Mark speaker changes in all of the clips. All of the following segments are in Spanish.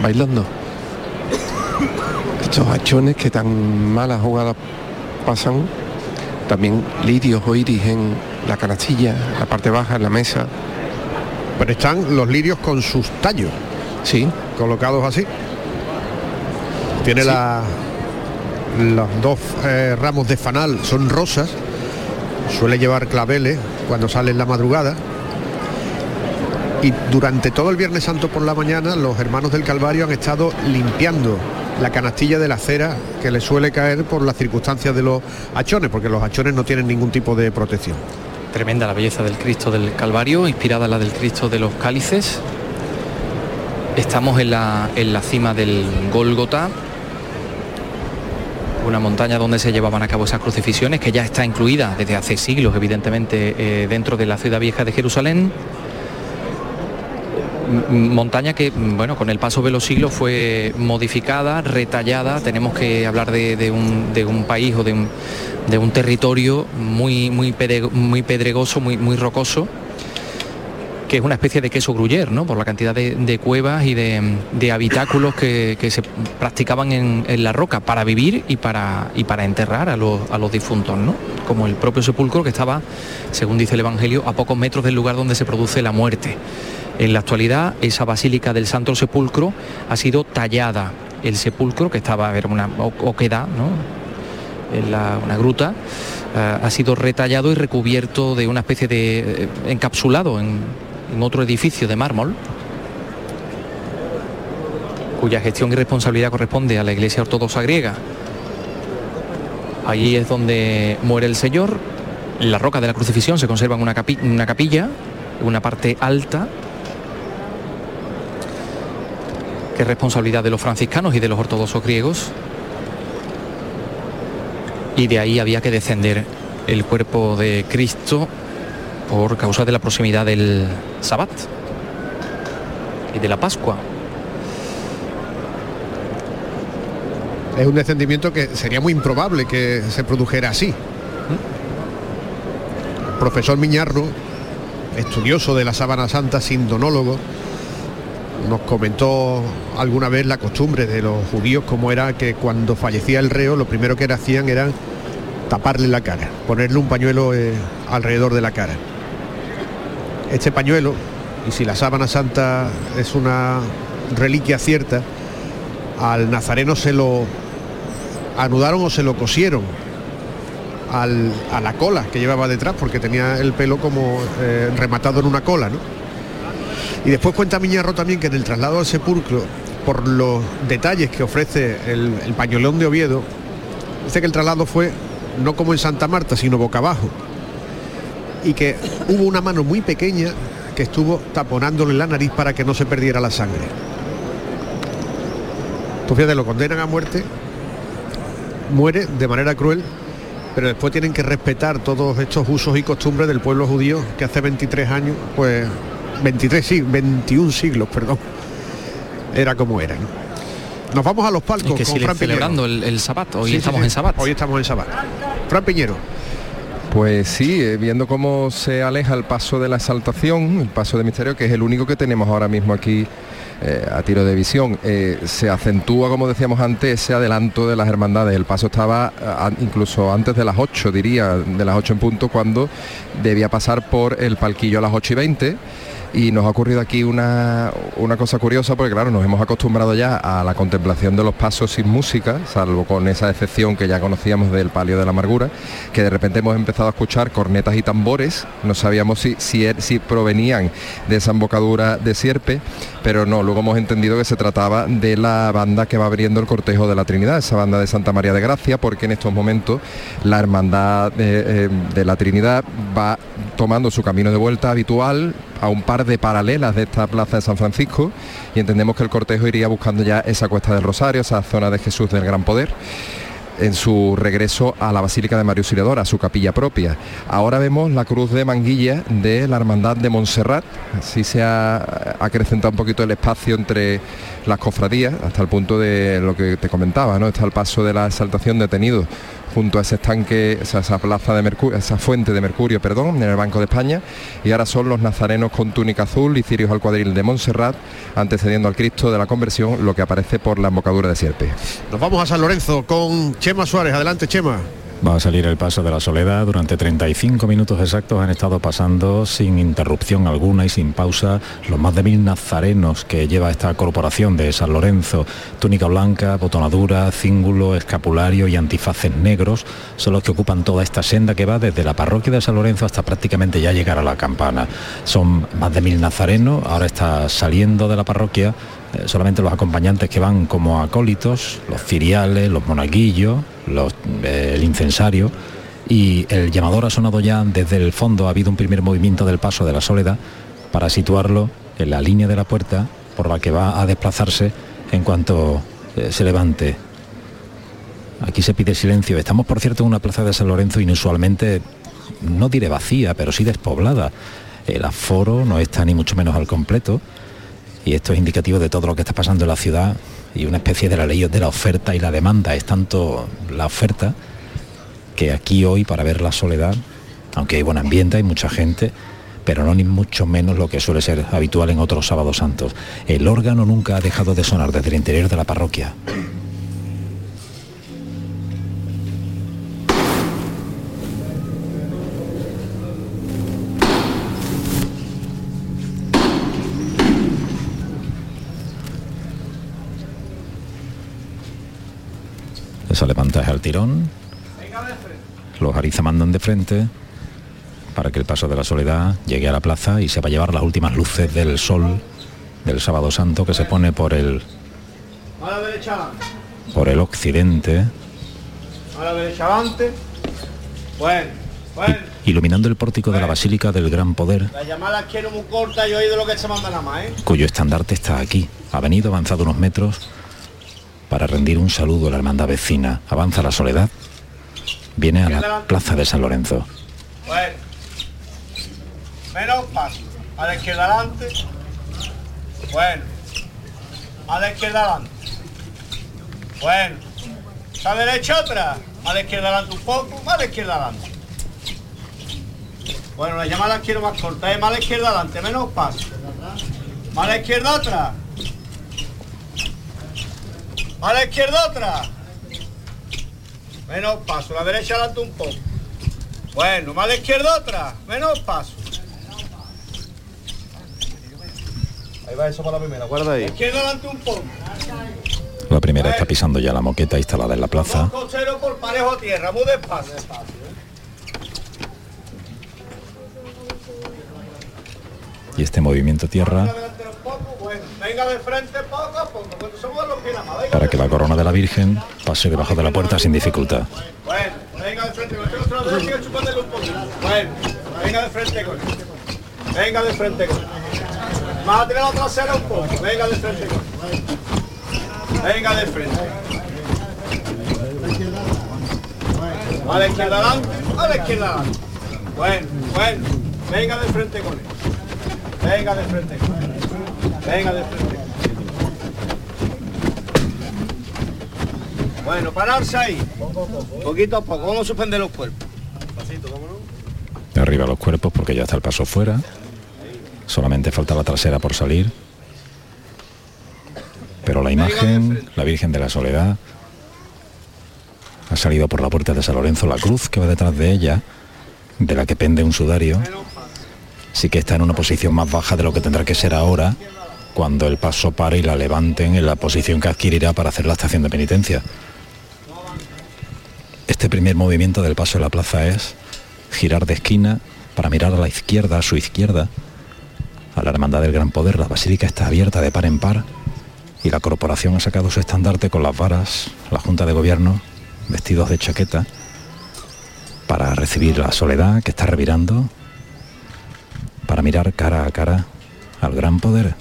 Speaker 1: bailando. Estos hachones que tan malas jugadas pasan, también lirios o iris en la canastilla, la parte baja, en la mesa.
Speaker 2: Pero están los lirios con sus tallos.
Speaker 1: Sí.
Speaker 2: Colocados así. Tiene la, los dos eh, ramos de fanal, son rosas. Suele llevar claveles cuando sale en la madrugada. Y durante todo el Viernes Santo por la mañana los hermanos del Calvario han estado limpiando la canastilla de la cera que le suele caer por las circunstancias de los hachones, porque los hachones no tienen ningún tipo de protección.
Speaker 3: Tremenda la belleza del Cristo del Calvario, inspirada en la del Cristo de los Cálices. Estamos en la, en la cima del Gólgota, una montaña donde se llevaban a cabo esas crucifixiones, que ya está incluida desde hace siglos, evidentemente, eh, dentro de la ciudad vieja de Jerusalén montaña que, bueno, con el paso de los siglos fue modificada, retallada. Tenemos que hablar de, un, país o de un, territorio muy, muy, muy pedregoso, muy, muy rocoso que es una especie de queso gruyer, ¿no? Por la cantidad de, cuevas y de, habitáculos que, se practicaban en, la roca para vivir y para, y para enterrar a los, a los difuntos, ¿no? Como el propio sepulcro que estaba, según dice el Evangelio, a pocos metros del lugar donde se produce la muerte. En la actualidad, esa basílica del Santo Sepulcro ha sido tallada. El sepulcro, que estaba, era una oquedad, ¿no? en la, una gruta, eh, ha sido retallado y recubierto de una especie de eh, encapsulado en, en otro edificio de mármol, cuya gestión y responsabilidad corresponde a la Iglesia Ortodoxa griega. Allí es donde muere el Señor. En la roca de la crucifixión se conserva una, una capilla, una parte alta, que es responsabilidad de los franciscanos y de los ortodoxos griegos. Y de ahí había que descender el cuerpo de Cristo por causa de la proximidad del Sabbat y de la Pascua.
Speaker 2: Es un descendimiento que sería muy improbable que se produjera así. profesor Miñarro, estudioso de la sábana santa, sindonólogo, nos comentó alguna vez la costumbre de los judíos, como era que cuando fallecía el reo, lo primero que hacían era taparle la cara, ponerle un pañuelo eh, alrededor de la cara. Este pañuelo, y si la sábana santa es una reliquia cierta, al nazareno se lo anudaron o se lo cosieron a la cola que llevaba detrás, porque tenía el pelo como eh, rematado en una cola, ¿no? Y después cuenta Miñarro también que en el traslado al sepulcro, por los detalles que ofrece el, el pañolón de Oviedo, dice que el traslado fue no como en Santa Marta, sino boca abajo. Y que hubo una mano muy pequeña que estuvo taponándole la nariz para que no se perdiera la sangre. Tú fíjate, lo condenan a muerte, muere de manera cruel, pero después tienen que respetar todos estos usos y costumbres del pueblo judío que hace 23 años, pues 23 sí, 21 siglos, perdón, era como era. Nos vamos a los palcos
Speaker 3: que con Fran celebrando el, el hoy estamos en Sabat.
Speaker 2: Hoy estamos en Sabat. Fran Piñero.
Speaker 1: Pues sí, eh, viendo cómo se aleja el paso de la exaltación, el paso de misterio, que es el único que tenemos ahora mismo aquí eh, a tiro de visión. Eh, se acentúa, como decíamos antes, ese adelanto de las hermandades. El paso estaba incluso antes de las 8, diría, de las 8 en punto, cuando debía pasar por el palquillo a las 8 y 20 y nos ha ocurrido aquí una, cosa curiosa porque claro, nos hemos acostumbrado ya a la contemplación de los pasos sin música, salvo con esa excepción que ya conocíamos del palio de la amargura, que de repente hemos empezado a escuchar cornetas y tambores, no sabíamos si, si, er, si provenían de esa embocadura de sierpe, pero no, luego hemos entendido que se trataba de la banda que va abriendo el cortejo de la Trinidad, esa banda de Santa María de Gracia, porque en estos momentos la hermandad de, eh, de la Trinidad va tomando su camino de vuelta habitual a un par de paralelas de esta plaza de San Francisco y entendemos que el cortejo iría buscando ya esa cuesta del Rosario, esa zona de Jesús del Gran Poder en su regreso a la Basílica de Mario Auxiliador, a su capilla propia. Ahora vemos la cruz de manguilla de la Hermandad de Montserrat, así se ha acrecentado un poquito el espacio entre las cofradías, hasta el punto de lo que te comentaba, ¿no? Está el paso de la exaltación detenido junto a ese estanque, esa, plaza de Mercurio, esa fuente de Mercurio, perdón, en el Banco de España, y ahora son los nazarenos con túnica azul y cirios al cuadril de Montserrat, antecediendo al Cristo de la conversión, lo que aparece por la embocadura de Sierpe.
Speaker 2: Nos vamos a San Lorenzo con Chema Suárez. Adelante, Chema.
Speaker 4: Va a salir el paso de la soledad. Durante 35 minutos exactos han estado pasando sin interrupción alguna y sin pausa los más de mil nazarenos que lleva esta corporación de San Lorenzo. Túnica blanca, botonadura, cíngulo, escapulario y antifaces negros son los que ocupan toda esta senda que va desde la parroquia de San Lorenzo hasta prácticamente ya llegar a la campana. Son más de mil nazarenos. Ahora está saliendo de la parroquia eh, solamente los acompañantes que van como acólitos, los ciriales, los monaguillos, los, eh, el incensario y el llamador ha sonado ya desde el fondo, ha habido un primer movimiento del paso de la soledad para situarlo en la línea de la puerta por la que va a desplazarse en cuanto eh, se levante. Aquí se pide silencio. Estamos, por cierto, en una plaza de San Lorenzo inusualmente, no diré vacía, pero sí despoblada. El aforo no está ni mucho menos al completo y esto es indicativo de todo lo que está pasando en la ciudad y una especie de la ley de la oferta y la demanda. Es tanto la oferta que aquí hoy para ver la soledad, aunque hay buen ambiente, hay mucha gente, pero no ni mucho menos lo que suele ser habitual en otros sábados santos. El órgano nunca ha dejado de sonar desde el interior de la parroquia. Esa levanta es al tirón. Los Ariza mandan de frente para que el paso de la soledad llegue a la plaza y se va a llevar las últimas luces del sol del sábado santo que se pone por el por el occidente
Speaker 5: A la derecha adelante. Bueno, bueno.
Speaker 4: iluminando el pórtico de la Basílica del Gran Poder cuyo estandarte está aquí. Ha venido avanzado unos metros para rendir un saludo a la hermandad vecina. Avanza la soledad. Viene a la plaza de San Lorenzo.
Speaker 5: Bueno. Menos paso. A la izquierda adelante. Bueno. A la izquierda adelante. Bueno. A la derecha otra. A la izquierda adelante un poco. A la izquierda adelante. Bueno, la llamada quiero más corta. ¿eh? Más a la izquierda adelante. Menos paso. Más a la izquierda otra. A la izquierda otra. Menos paso. La derecha adelante un poco. Bueno, más a la izquierda otra. Menos paso. Ahí va eso para la primera. Guarda ahí. Izquierda adelante un poco.
Speaker 4: La primera está pisando ya la moqueta instalada en la plaza.
Speaker 5: Costero por parejo a tierra. Muy despacio.
Speaker 4: Y este movimiento tierra
Speaker 5: Adelante un poco. Bueno, venga de frente poco a poco. Cuando somos los que nada más. Venga.
Speaker 4: para que la corona de la Virgen pase debajo de la puerta sin dificultad.
Speaker 5: Venga de frente y venga de frente con. Venga de frente con. Más la trasera un poco. Venga de frente con. Venga de frente. A la izquierda adelante, a la izquierda adelante. Bueno, bueno, venga de frente con él. Venga de frente. Venga de frente. Bueno, pararse ahí. Poquito a poco, vamos a suspender los cuerpos.
Speaker 4: Arriba los cuerpos porque ya está el paso fuera. Solamente falta la trasera por salir. Pero la imagen, la Virgen de la Soledad, ha salido por la puerta de San Lorenzo. La cruz que va detrás de ella, de la que pende un sudario, sí que está en una posición más baja de lo que tendrá que ser ahora, cuando el paso pare y la levanten en la posición que adquirirá para hacer la estación de penitencia. Este primer movimiento del paso de la plaza es girar de esquina para mirar a la izquierda, a su izquierda, a la Hermandad del Gran Poder. La basílica está abierta de par en par y la corporación ha sacado su estandarte con las varas, la Junta de Gobierno, vestidos de chaqueta, para recibir la soledad que está revirando, para mirar cara a cara al Gran Poder.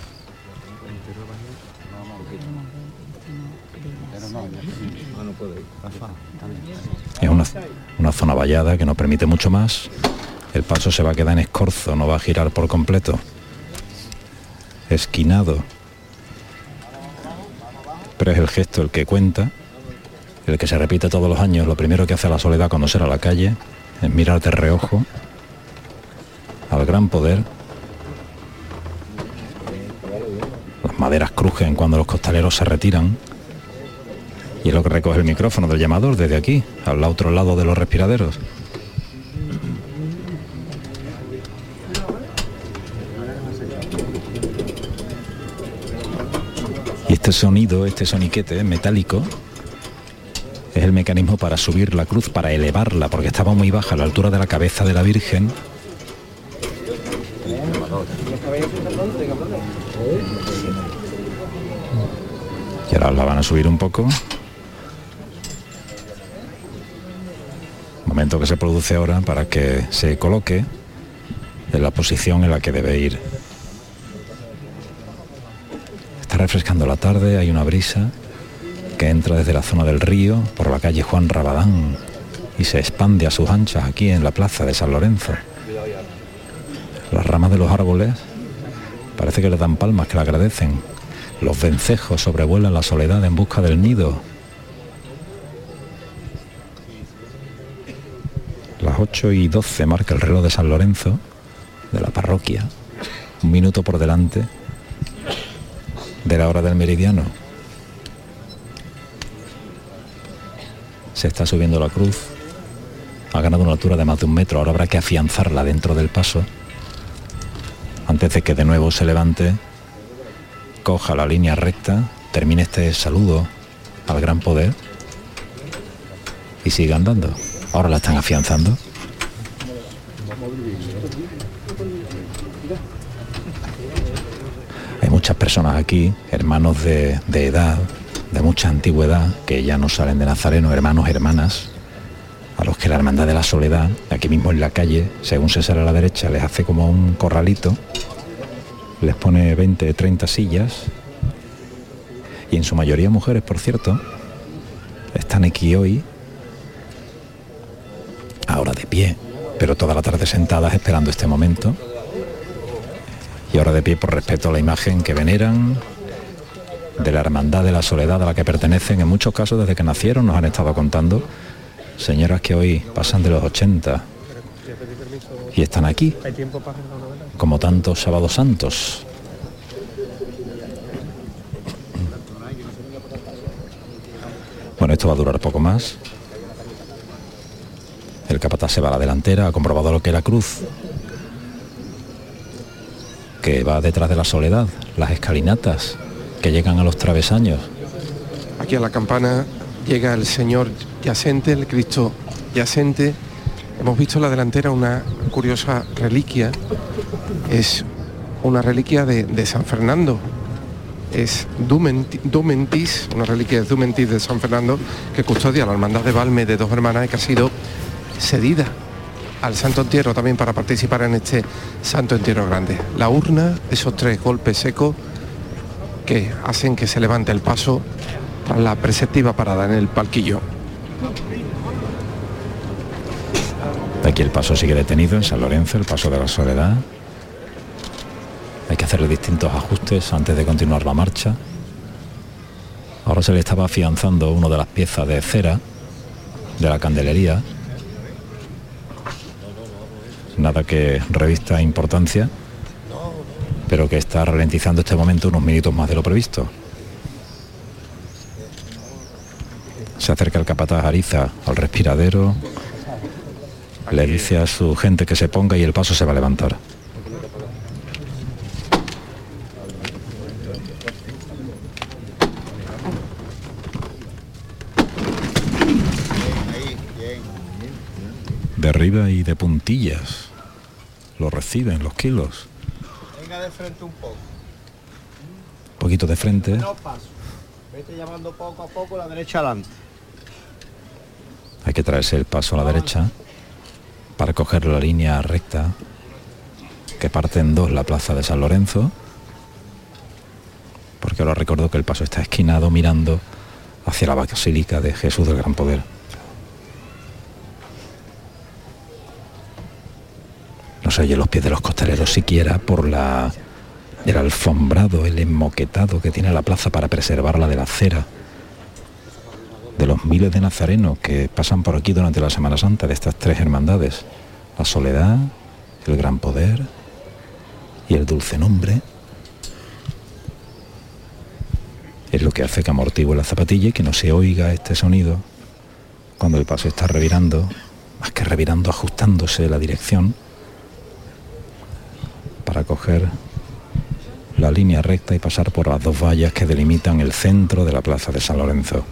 Speaker 4: Es una, una zona vallada que no permite mucho más. El paso se va a quedar en escorzo, no va a girar por completo. Esquinado. Pero es el gesto el que cuenta. el que se repite todos los años, lo primero que hace la soledad cuando a la calle es mirar de reojo al gran poder. Las maderas crujen cuando los costaleros se retiran. Y es lo que recoge el micrófono del llamador desde aquí, al otro lado de los respiraderos. Y este sonido, este soniquete metálico, es el mecanismo para subir la cruz, para elevarla, porque estaba muy baja a la altura de la cabeza de la Virgen. Y ahora la van a subir un poco. Momento que se produce ahora para que se coloque en la posición en la que debe ir. Está refrescando la tarde, hay una brisa que entra desde la zona del río por la calle Juan Rabadán y se expande a sus anchas aquí en la plaza de San Lorenzo. Las ramas de los árboles parece que le dan palmas que le agradecen. Los vencejos sobrevuelan la soledad en busca del nido. Las 8 y 12 marca el reloj de San Lorenzo, de la parroquia, un minuto por delante de la hora del meridiano. se está subiendo la cruz, ha ganado una altura de más de un metro, ahora habrá que afianzarla dentro del paso, antes de que de nuevo se levante, coja la línea recta, termine este saludo al gran poder y siga andando. Ahora la están afianzando. Hay muchas personas aquí, hermanos de, de edad, de mucha antigüedad, que ya no salen de Nazareno, hermanos, hermanas, a los que la Hermandad de la Soledad, aquí mismo en la calle, según se sale a la derecha, les hace como un corralito, les pone 20, 30 sillas, y en su mayoría mujeres, por cierto, están aquí hoy, ahora de pie, pero toda la tarde sentadas esperando este momento, y ahora de pie por respeto a la imagen que veneran, de la hermandad de la soledad a la que pertenecen, en muchos casos desde que nacieron nos han estado contando, señoras que hoy pasan de los 80 y están aquí, como tantos sábados santos. Bueno, esto va a durar poco más. El capataz se va a la delantera, ha comprobado lo que era cruz, que va detrás de la soledad, las escalinatas, que llegan a los travesaños.
Speaker 1: Aquí a la campana llega el Señor yacente, el Cristo yacente. Hemos visto en la delantera una curiosa reliquia. Es una reliquia de, San Fernando. Es Dumentis, una reliquia de Dumentis de San Fernando que custodia la hermandad de Valme de dos hermanas y que ha sido cedida al Santo Entierro también para participar en este Santo Entierro Grande. La urna, esos tres golpes secos que hacen que se levante el paso para la preceptiva parada en el palquillo.
Speaker 4: Aquí el paso sigue detenido en San Lorenzo, el paso de la soledad. Hay que hacerle distintos ajustes antes de continuar la marcha. Ahora se le estaba afianzando una de las piezas de cera de la candelería. Nada que revista importancia pero que está ralentizando este momento unos minutos más de lo previsto. Se acerca el capataz Ariza al respiradero, le dice a su gente que se ponga y el paso se va a levantar. De arriba y de puntillas. Lo reciben los kilos
Speaker 5: de frente un poco.
Speaker 4: Un poquito de frente.
Speaker 5: Vete llamando poco a poco la derecha adelante.
Speaker 4: Hay que traerse el paso a la derecha para coger la línea recta que parte en dos la plaza de San Lorenzo. Porque ahora recuerdo que el paso está esquinado mirando hacia la basílica de Jesús del Gran Poder. no se oye los pies de los costaleros siquiera por la el alfombrado, el enmoquetado que tiene la plaza para preservarla de la cera. De los miles de nazarenos que pasan por aquí durante la Semana Santa de estas tres hermandades, la soledad, el gran poder y el dulce nombre, es lo que hace que amortigue la zapatilla y que no se oiga este sonido cuando el paso está revirando, más que revirando, ajustándose la dirección para coger la línea recta y pasar por las dos vallas que delimitan el centro de la plaza de San Lorenzo.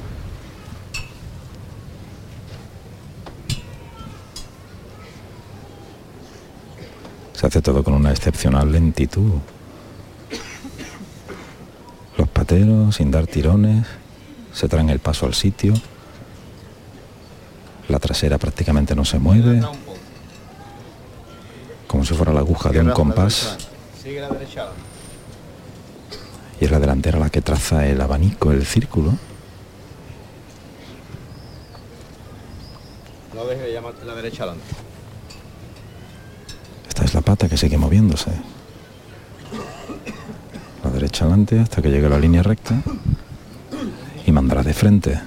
Speaker 4: Se hace todo con una excepcional lentitud. Los pateros, sin dar tirones, se traen el paso al sitio. La trasera prácticamente no se mueve, como si fuera la aguja de un compás. Y es la delantera la que traza el abanico, el círculo.
Speaker 5: No deje de llamarte la derecha adelante.
Speaker 4: La pata que sigue moviéndose. La derecha adelante hasta que llegue la línea recta y mandará de frente.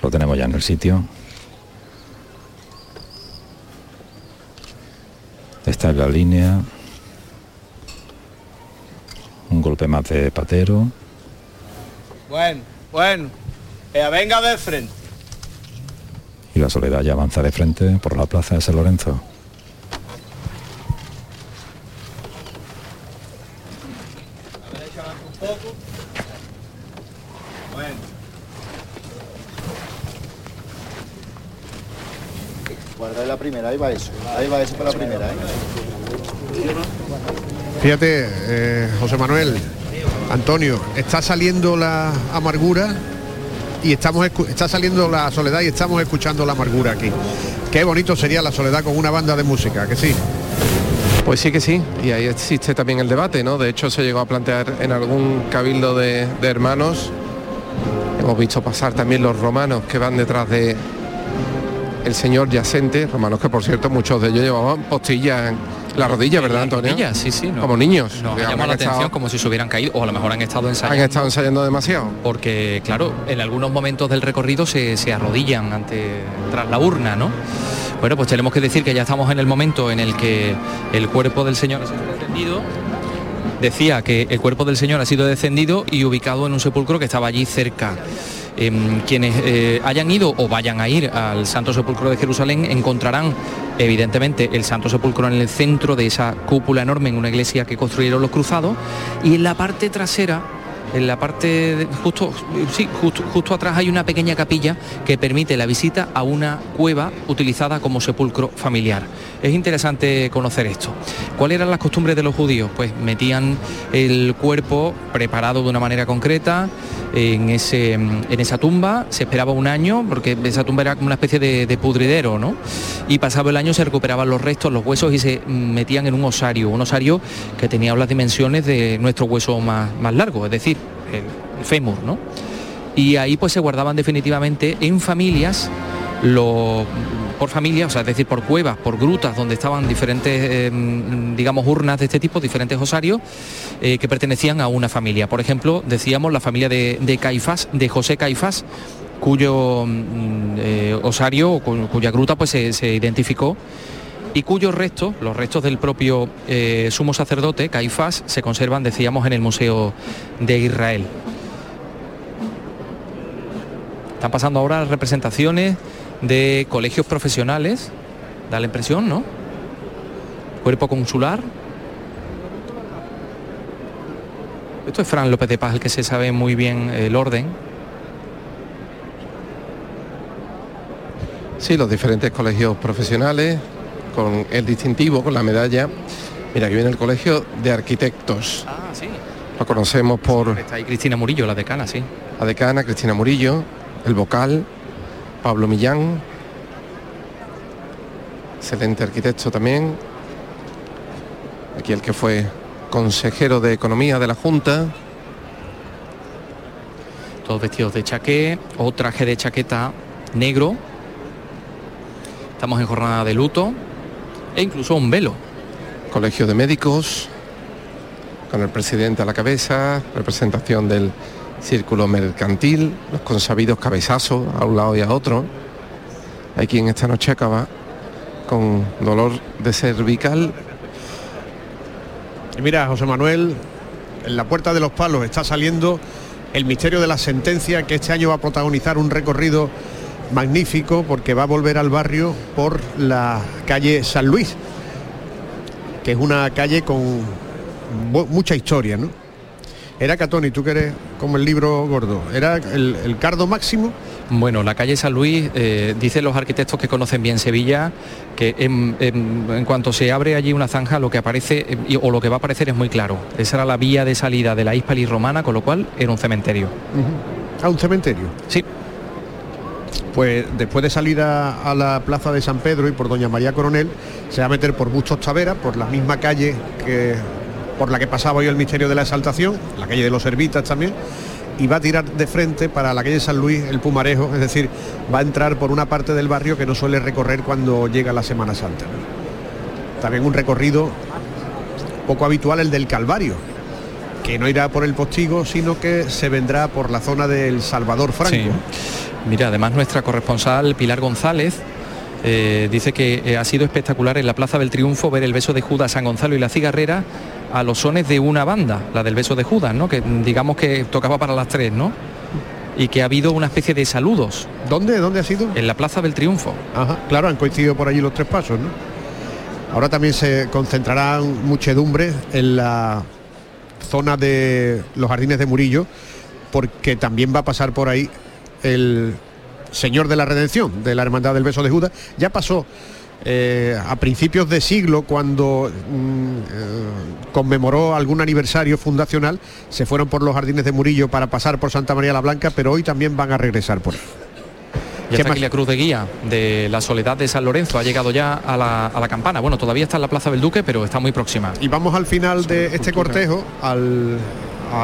Speaker 4: Lo tenemos ya en el sitio. Esta es la línea. Un golpe más de patero.
Speaker 5: Bueno, bueno. Venga de frente.
Speaker 4: y la soledad ya avanza de frente por la plaza de San Lorenzo.
Speaker 5: La
Speaker 6: primera, ahí va eso. Ahí va eso para la primera. ¿eh?
Speaker 2: Fíjate, eh, José Manuel, Antonio, está saliendo la amargura y estamos está saliendo la soledad y estamos escuchando la amargura aquí. Qué bonito sería la soledad con una banda de música, que sí.
Speaker 7: Pues sí que sí, y ahí existe también el debate, ¿no? De hecho se llegó a plantear en algún cabildo de, hermanos. Hemos visto pasar también los romanos que van detrás de el señor yacente, romanos que por cierto muchos de ellos llevaban postillas la rodilla, ¿verdad, Antonio?
Speaker 3: Rodillas, sí, sí. no.
Speaker 7: Como niños.
Speaker 3: Nos
Speaker 7: digamos,
Speaker 3: llama la
Speaker 7: estado-
Speaker 3: atención como si se hubieran caído o a lo mejor han estado ensayando.
Speaker 7: Han estado ensayando demasiado.
Speaker 3: porque claro, en algunos momentos del recorrido se, se arrodillan ante tras la urna, ¿no? Bueno, pues tenemos que decir que ya estamos en el momento en el que el cuerpo del Señor ha sido. Decía que el cuerpo del Señor ha sido descendido y ubicado en un sepulcro que estaba allí cerca. Em, quienes eh, hayan ido o vayan a ir al Santo Sepulcro de Jerusalén encontrarán evidentemente el Santo Sepulcro en el centro de esa cúpula enorme en una iglesia que construyeron los cruzados y en la parte trasera en la parte justo sí justo, justo atrás hay una pequeña capilla que permite la visita a una cueva utilizada como sepulcro familiar es interesante conocer esto. Cuáles eran las costumbres de los judíos pues metían el cuerpo preparado de una manera concreta en ese en esa tumba. Se esperaba un año porque esa tumba era como una especie de, de pudridero no y pasado el año se recuperaban los restos los huesos y se metían en un osario un osario que tenía las dimensiones de nuestro hueso más, más largo es decir el fémur no y ahí pues se guardaban definitivamente en familias los por familia, o sea, es decir, por cuevas, por grutas, donde estaban diferentes, mm, digamos, urnas de este tipo, diferentes osarios, eh, que pertenecían a una familia. Por ejemplo, decíamos la familia de, Caifás, de José Caifás, cuyo mm, eh, osario, cuya gruta pues se, se identificó y cuyos restos, los restos del propio eh, sumo sacerdote, Caifás, se conservan, decíamos, en el Museo de Israel. Están pasando ahora las representaciones de colegios profesionales, da la impresión, ¿no? Cuerpo consular. Esto es Fran López de Paz, el que se sabe muy bien el orden.
Speaker 7: Sí, los diferentes colegios profesionales, con el distintivo, con la medalla. Mira, aquí viene el colegio de arquitectos.
Speaker 3: Ah, sí.
Speaker 7: Lo conocemos por
Speaker 3: Está ahí Cristina Murillo, la decana, sí.
Speaker 7: la decana Cristina Murillo, el vocal, Pablo Millán, excelente arquitecto también. Aquí el que fue consejero de Economía de la Junta.
Speaker 3: Todos vestidos de chaqué o traje de chaqueta negro. Estamos en jornada de luto e incluso un velo.
Speaker 7: Colegio de Médicos, con el presidente a la cabeza, representación del círculo mercantil, los consabidos cabezazos a un lado y a otro. Hay quien esta noche acaba con dolor de cervical.
Speaker 2: Mira, José Manuel, en la puerta de los palos está saliendo el misterio de la sentencia que este año va a protagonizar un recorrido magnífico porque va a volver al barrio por la calle San Luis, que es una calle con mucha historia, ¿no? Era Catoni, tú que eres como el libro gordo, ¿era el, cardo máximo?
Speaker 3: Bueno, la calle San Luis, eh, dicen los arquitectos que conocen bien Sevilla, que en, cuanto se abre allí una zanja, lo que aparece eh, o lo que va a aparecer es muy claro. Esa era la vía de salida de la Hispali romana, con lo cual era un cementerio.
Speaker 2: ¿A un cementerio?
Speaker 3: Sí.
Speaker 2: Pues después de salir a, la plaza de San Pedro y por Doña María Coronel, se va a meter por Bustos Tavera, por la misma calle que por la que pasaba hoy el misterio de la exaltación, la calle de los Servitas también, y va a tirar de frente para la calle San Luis el Pumarejo, es decir, va a entrar por una parte del barrio que no suele recorrer cuando llega la Semana Santa. También un recorrido poco habitual el del Calvario, que no irá por el postigo, sino que se vendrá por la zona del Salvador Franco.
Speaker 3: Mira, además nuestra corresponsal Pilar González eh, dice que eh, ha sido espectacular en la Plaza del Triunfo ver el beso de Judas San Gonzalo y la cigarrera a los sones de una banda, la del beso de Judas, ¿no? Que digamos que tocaba para las tres, ¿no? Y que ha habido una especie de saludos.
Speaker 2: ¿Dónde? ¿Dónde ha sido?
Speaker 3: En la Plaza del Triunfo.
Speaker 2: Ajá, claro, han coincidido por allí los tres pasos, ¿no? Ahora también se concentrarán muchedumbre en la zona de los jardines de Murillo, porque también va a pasar por ahí el Señor de la Redención, de la Hermandad del Beso de Judas. Ya pasó eh, a principios de siglo, cuando mm, eh, conmemoró algún aniversario fundacional, se fueron por los jardines de Murillo para pasar por Santa María la Blanca, pero hoy también van a regresar por ahí.
Speaker 3: Y está aquí la cruz de guía de la Soledad de San Lorenzo, ha llegado ya a la, campana. Bueno, todavía está en la Plaza del Duque, pero está muy próxima.
Speaker 2: Y vamos al final de este cortejo, a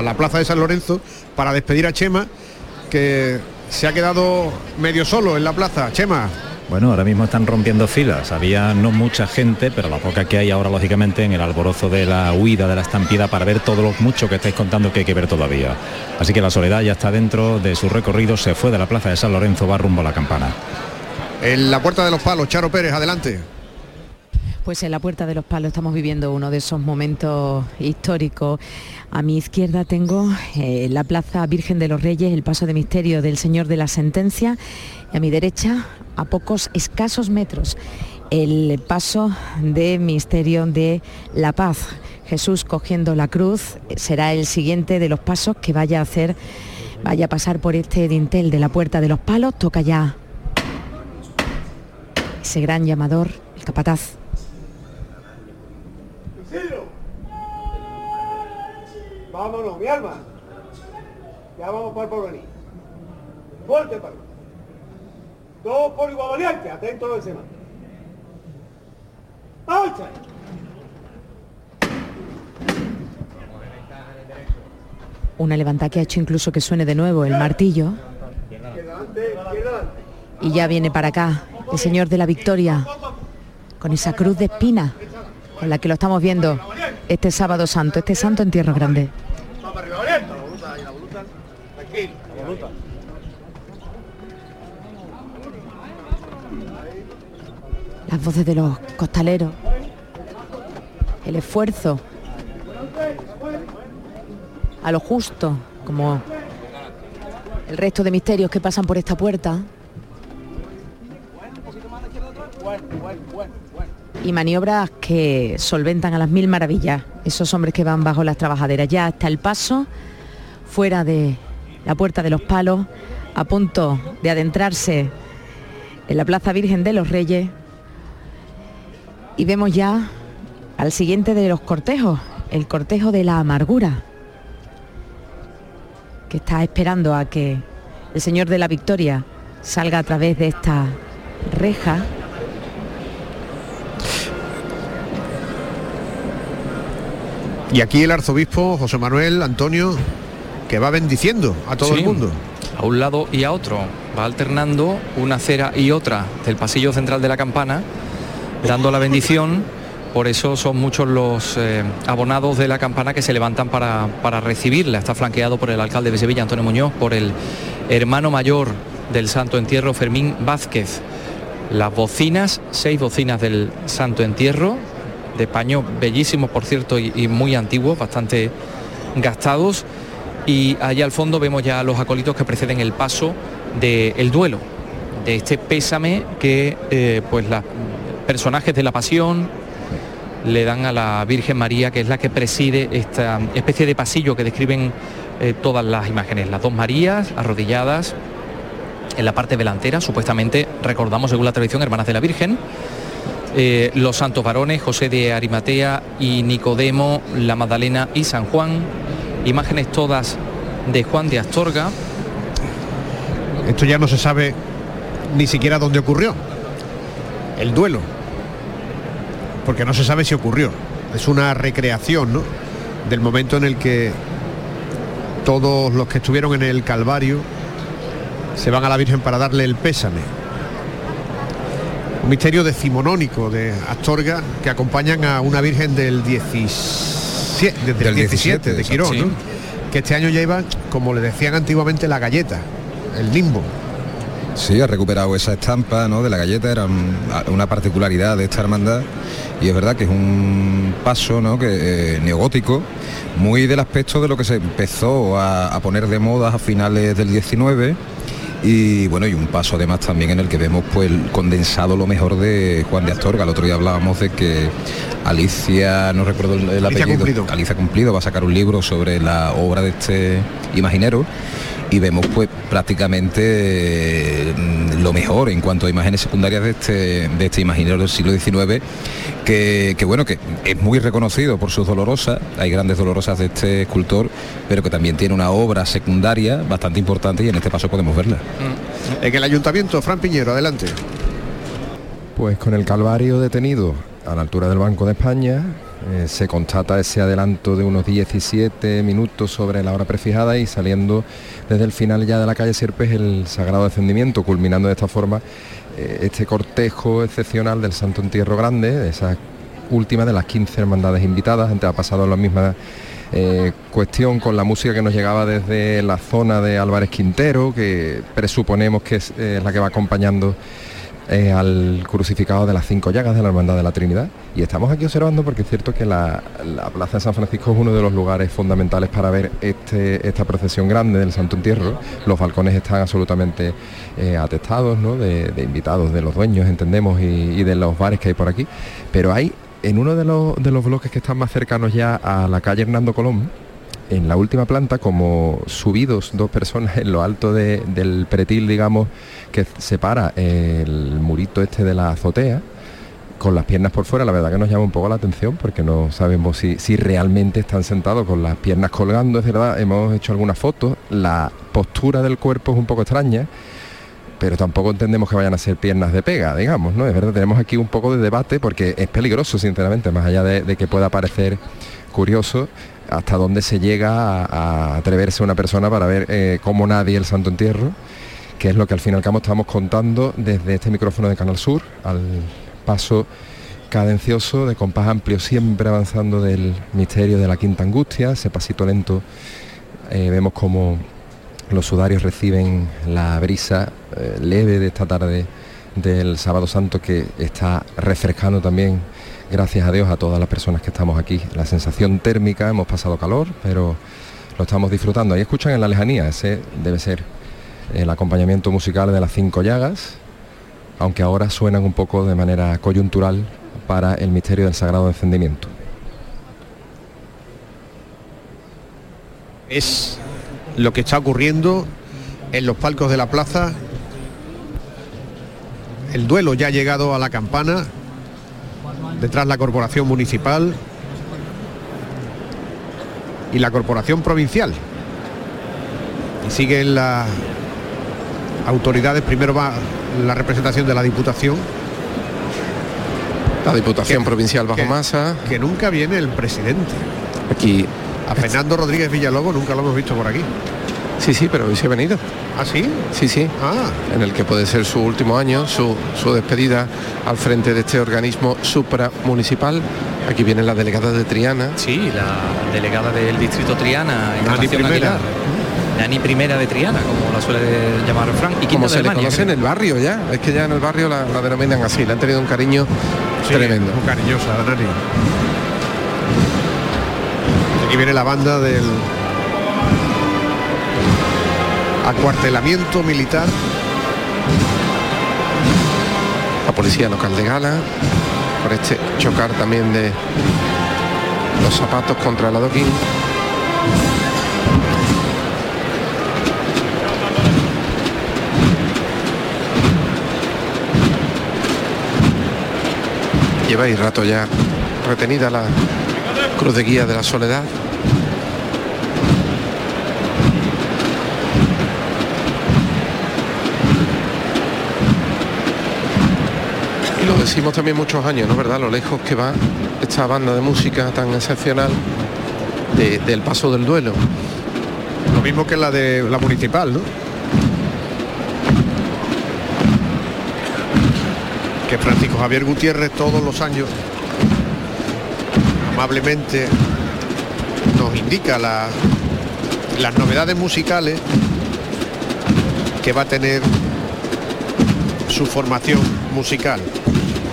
Speaker 2: la Plaza de San Lorenzo, para despedir a Chema, que se ha quedado medio solo en la plaza. Chema.
Speaker 4: Bueno, ahora mismo están rompiendo filas. Había no mucha gente, pero la poca que hay ahora, lógicamente, en el alborozo de la huida, de la estampida, para ver todo lo mucho que estáis contando que hay que ver todavía. Así que la soledad ya está dentro de su recorrido, se fue de la plaza de San Lorenzo, va rumbo a la campana.
Speaker 2: En la puerta de los palos, Charo Pérez, adelante.
Speaker 8: Pues en la Puerta de los Palos estamos viviendo uno de esos momentos históricos. A mi izquierda tengo eh, la Plaza Virgen de los Reyes, el paso de misterio del Señor de la Sentencia. Y a mi derecha, a pocos escasos metros, el paso de misterio de la paz. Jesús cogiendo la cruz será el siguiente de los pasos que vaya a hacer, vaya a pasar por este dintel de la Puerta de los Palos. Toca ya ese gran llamador, el capataz.
Speaker 5: Vámonos, mi alma. Ya vamos para el porvenir. Fuerte para Dos por igual atento del semana. ¡Marcha!
Speaker 8: Una levanta que ha hecho incluso que suene de nuevo el martillo. Y ya viene para acá el Señor de la Victoria con esa cruz de espina con la que lo estamos viendo este sábado santo, este santo en Tierra Grande. Las voces de los costaleros, el esfuerzo a lo justo, como el resto de misterios que pasan por esta puerta. Y maniobras que solventan a las mil maravillas esos hombres que van bajo las trabajaderas. Ya hasta el paso, fuera de la Puerta de los Palos, a punto de adentrarse en la Plaza Virgen de los Reyes. Y vemos ya al siguiente de los cortejos, el cortejo de la amargura, que está esperando a que el Señor de la Victoria salga a través de esta reja
Speaker 2: Y aquí el arzobispo José Manuel Antonio, que va bendiciendo a todo el mundo.
Speaker 3: A un lado y a otro. Va alternando una acera y otra del pasillo central de la campana, dando la bendición por eso son muchos los eh, abonados de la campana que se levantan para, para recibirla. Está flanqueado por el alcalde de Sevilla, Antonio Muñoz, por el hermano mayor del Santo Entierro, Fermín Vázquez. Las bocinas, seis bocinas del Santo Entierro, de paño bellísimos, por cierto, y, muy antiguos, bastante gastados. Y allá al fondo vemos ya los acólitos que preceden el paso del duelo, de este pésame que eh, pues los personajes de la pasión, le dan a la Virgen María, que es la que preside esta especie de pasillo que describen eh, todas las imágenes. Las dos Marías arrodilladas en la parte delantera, supuestamente, recordamos según la tradición, hermanas de la Virgen. Eh, los santos varones, José de Arimatea y Nicodemo, la Magdalena y San Juan. Imágenes todas de Juan de Astorga.
Speaker 2: Esto ya no se sabe ni siquiera dónde ocurrió. El duelo porque no se sabe si ocurrió. Es una recreación ¿no? del momento en el que todos los que estuvieron en el Calvario se van a la Virgen para darle el pésame. Un misterio decimonónico de Astorga que acompañan a una Virgen del 17, desde el 17, de Quirón,
Speaker 9: sí.
Speaker 2: ¿no? que este año lleva, como le decían antiguamente, la galleta, el limbo.
Speaker 9: Sí, ha recuperado esa estampa ¿no? de la galleta, era un- una particularidad de esta hermandad y es verdad que es un paso ¿no? que, eh, neogótico, muy del aspecto de lo que se empezó a, a poner de moda a finales del 19 y bueno, y un paso además también en el que vemos pues el condensado lo mejor de Juan de Astorga. El otro día hablábamos de que Alicia, no recuerdo el, el
Speaker 2: Alicia
Speaker 9: apellido,
Speaker 2: Cumplido.
Speaker 9: Alicia Cumplido va a sacar un libro sobre la obra de este imaginero y vemos pues prácticamente eh, lo mejor en cuanto a imágenes secundarias de este, de este imaginero del siglo XIX que, que, bueno que es muy reconocido por sus dolorosas hay grandes dolorosas de este escultor pero que también tiene una obra secundaria bastante importante y en este paso podemos verla
Speaker 2: En el ayuntamiento, Fran Piñero, adelante.
Speaker 1: Pues con el Calvario detenido a la altura del Banco de España, eh, se constata ese adelanto de unos 17 minutos sobre la hora prefijada y saliendo desde el final ya de la calle Sierpes el Sagrado Descendimiento, culminando de esta forma eh, este cortejo excepcional del Santo Entierro Grande, de esa última de las 15 hermandades invitadas, antes ha pasado la misma eh, cuestión con la música que nos llegaba desde la zona de Álvarez Quintero, que presuponemos que es la que va acompañando al crucificado de las cinco llagas de la Hermandad de la Trinidad. Y estamos aquí observando porque es cierto que la, la Plaza de San Francisco es uno de los lugares fundamentales para ver este, esta procesión grande del Santo Entierro. Los balcones están absolutamente eh, atestados ¿no? de, de invitados, de los dueños, entendemos, y, y de los bares que hay por aquí. Pero hay en uno de los, de los bloques que están más cercanos ya a la calle Hernando Colón, en la última planta, como subidos dos personas en lo alto de- del pretil, digamos, que separa el murito este de la azotea, con las piernas por fuera, la verdad que nos llama un poco la atención porque no sabemos si, si realmente están sentados con las piernas colgando, es verdad, hemos hecho algunas fotos, la postura del cuerpo es un poco extraña, pero tampoco entendemos que vayan a ser piernas de pega, digamos, ¿no? Es verdad, tenemos aquí un poco de debate porque es peligroso, sinceramente, más allá de, de que pueda parecer curioso, hasta dónde se llega a, atreverse una persona para ver eh, cómo nadie el Santo Entierro, que es lo que al fin y al cabo estamos contando desde este micrófono de Canal Sur, al paso cadencioso, de compás amplio, siempre avanzando del misterio de la quinta angustia, ese pasito lento, eh, vemos como los sudarios reciben la brisa eh, leve de esta tarde del sábado santo que está refrescando también, gracias a Dios, a todas las personas que estamos aquí. La sensación térmica, hemos pasado calor, pero lo estamos disfrutando. Ahí escuchan en la lejanía, ese debe ser el acompañamiento musical de las cinco llagas, aunque ahora suenan un poco de manera coyuntural para el misterio del sagrado encendimiento.
Speaker 2: Es lo que está ocurriendo en los palcos de la plaza. El duelo ya ha llegado a la campana, detrás la corporación municipal y la corporación provincial. Y siguen las autoridades, primero va la representación de la Diputación,
Speaker 7: La Diputación
Speaker 2: Que-
Speaker 7: Provincial Bajo
Speaker 2: que-
Speaker 7: Masa,
Speaker 2: que nunca viene el presidente.
Speaker 7: aquí
Speaker 2: A Fernando Rodríguez Villalobos nunca lo hemos visto por aquí.
Speaker 7: Sí, sí, pero hoy se ha venido.
Speaker 2: ¿Ah, sí?
Speaker 7: Sí, sí.
Speaker 2: Ah.
Speaker 7: En el que puede ser su último año, su, su despedida al frente de este organismo supramunicipal. Aquí viene la delegada de Triana.
Speaker 3: Sí, la delegada del distrito Triana,
Speaker 2: Nani
Speaker 3: Encarnación
Speaker 2: Primera.
Speaker 3: Aguilar. Nani Primera de Triana, como la suele llamar Frank. Y
Speaker 7: Como se le conoce en el barrio ya. Es que ya en el barrio la, la denominan así. Le han tenido un cariño
Speaker 2: Sí,
Speaker 7: tremendo.
Speaker 2: Muy cariñosa, Nani. Aquí viene la banda del acuartelamiento militar.
Speaker 7: La policía local de Gala. Por este chocar también de los zapatos contra el adoquín. Lleváis rato ya retenida la cruz de guía de la soledad. Decimos también muchos años, ¿no? ¿Verdad? Lo lejos que va esta banda de música tan excepcional de- del paso del duelo.
Speaker 2: Lo mismo que la de la municipal, ¿no? Que Francisco Javier Gutiérrez todos los años amablemente nos indica la- las novedades musicales que va a tener su formación musical.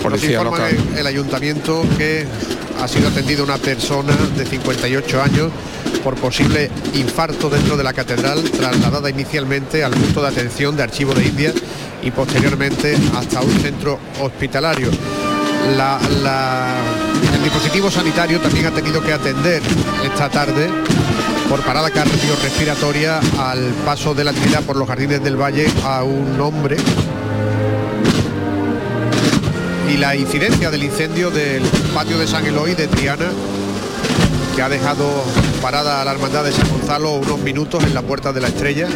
Speaker 2: Nos
Speaker 7: Policía
Speaker 2: informa
Speaker 7: local.
Speaker 2: el, el ayuntamiento que ha sido atendida una persona de 58 años por posible infarto dentro de la catedral, trasladada inicialmente al punto de atención de Archivo de India y posteriormente hasta un centro hospitalario. La- la- el dispositivo sanitario también ha tenido que atender esta tarde por parada cardiorrespiratoria al paso de la Trinidad por los jardines del Valle a un hombre y la incidencia del incendio del patio de San Eloy de Triana que ha dejado parada a la hermandad de San Gonzalo unos minutos en la puerta de la estrella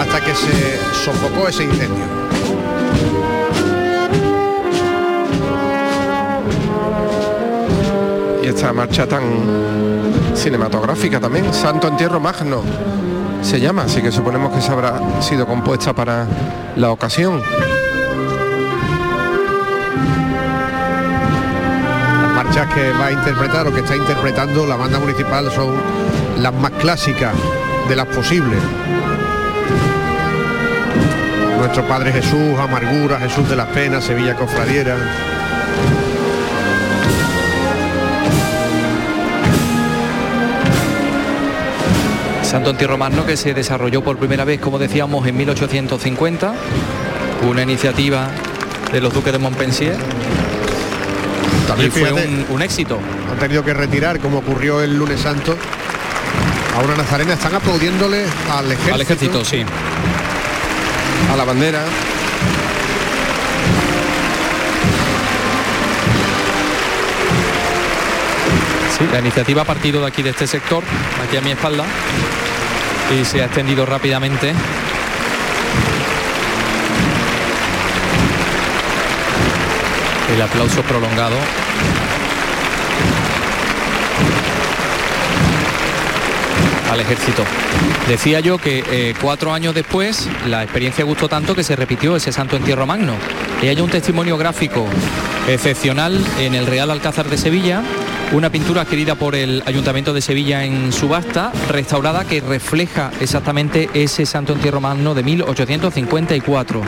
Speaker 2: hasta que se sofocó ese incendio.
Speaker 7: Y esta marcha tan cinematográfica también, Santo Entierro Magno, se llama, así que suponemos que se habrá sido compuesta para la ocasión.
Speaker 2: Marchas que va a interpretar o que está interpretando la banda municipal son las más clásicas de las posibles. Nuestro Padre Jesús, Amargura, Jesús de las Penas, Sevilla Cofradiera.
Speaker 3: Santo Entierro Magno que se desarrolló por primera vez, como decíamos, en 1850, una iniciativa de los duques de Montpensier.
Speaker 2: También
Speaker 3: fue un éxito.
Speaker 2: han tenido que retirar, como ocurrió el lunes santo, a una nazarena. Están aplaudiéndole al ejército.
Speaker 3: Al ejército, sí.
Speaker 7: A la bandera,
Speaker 3: Sí, la iniciativa ha partido de aquí, de este sector, aquí a mi espalda, y se ha extendido rápidamente. El aplauso prolongado. al ejército. Decía yo que eh, cuatro años después la experiencia gustó tanto que se repitió ese Santo Entierro Magno. Y hay un testimonio gráfico excepcional en el Real Alcázar de Sevilla, una pintura adquirida por el Ayuntamiento de Sevilla en subasta, restaurada que refleja exactamente ese Santo Entierro Magno de 1854.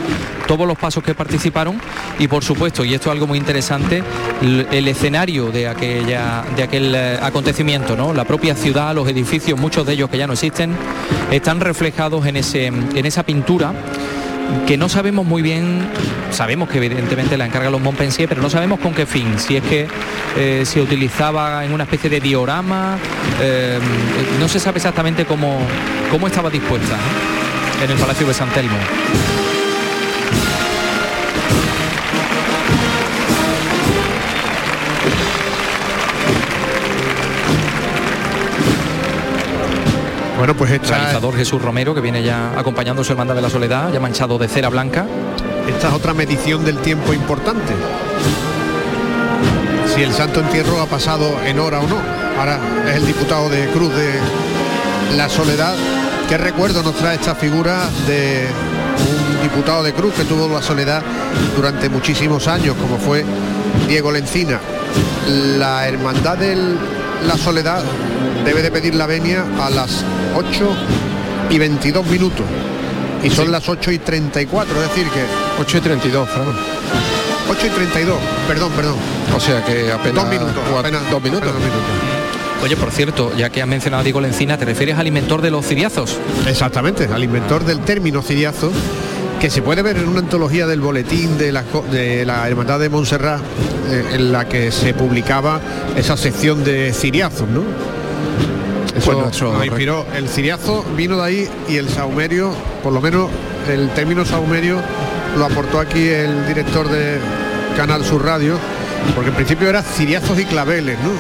Speaker 3: Todos los pasos que participaron y por supuesto, y esto es algo muy interesante, el escenario de aquella de aquel eh, acontecimiento, ¿no? La propia ciudad, los edificios, muchos de ellos que ya no existen, están reflejados en ese en esa pintura que no sabemos muy bien, sabemos que evidentemente la encarga los Montpensier, pero no sabemos con qué fin, si es que eh, se utilizaba en una especie de diorama, eh, no se sabe exactamente cómo, cómo estaba dispuesta en el Palacio de San Telmo.
Speaker 2: Bueno, pues esta,
Speaker 3: Realizador Jesús Romero, que viene ya acompañando a su hermandad de la soledad, ya manchado de cera blanca.
Speaker 2: esta es otra medición del tiempo importante. Si el Santo Entierro ha pasado en hora o no. Ahora es el diputado de Cruz de, la soledad. ¿Qué recuerdo nos trae esta figura de un diputado de Cruz que tuvo la soledad durante muchísimos años, como fue Diego Lencina? La hermandad de la soledad debe de pedir la venia a las 8 y 22 minutos. Y son las 8 y 34, es decir que...
Speaker 7: 8 y 32, Fran.
Speaker 2: 8 y 32, perdón, perdón.
Speaker 7: O sea que apenas
Speaker 2: Dos minutos,
Speaker 7: cua-
Speaker 2: apenas-
Speaker 7: dos minutos.
Speaker 2: apenas dos minutos.
Speaker 3: Oye, por cierto, ya que has mencionado a Diego Lencina, ¿te refieres al inventor de los ciriazos?
Speaker 2: Exactamente, al inventor del término ciriazo, que se puede ver en una antología del boletín de la, de la Hermandad de Montserrat, eh, en la que se publicaba esa sección de ciriazos, ¿no?
Speaker 7: Eso
Speaker 2: nos inspiró. El ciriazo vino de ahí y el saumerio, por lo menos el término saumerio, lo aportó aquí el director de Canal Sur Radio, porque en principio era ciriazos y claveles, ¿no?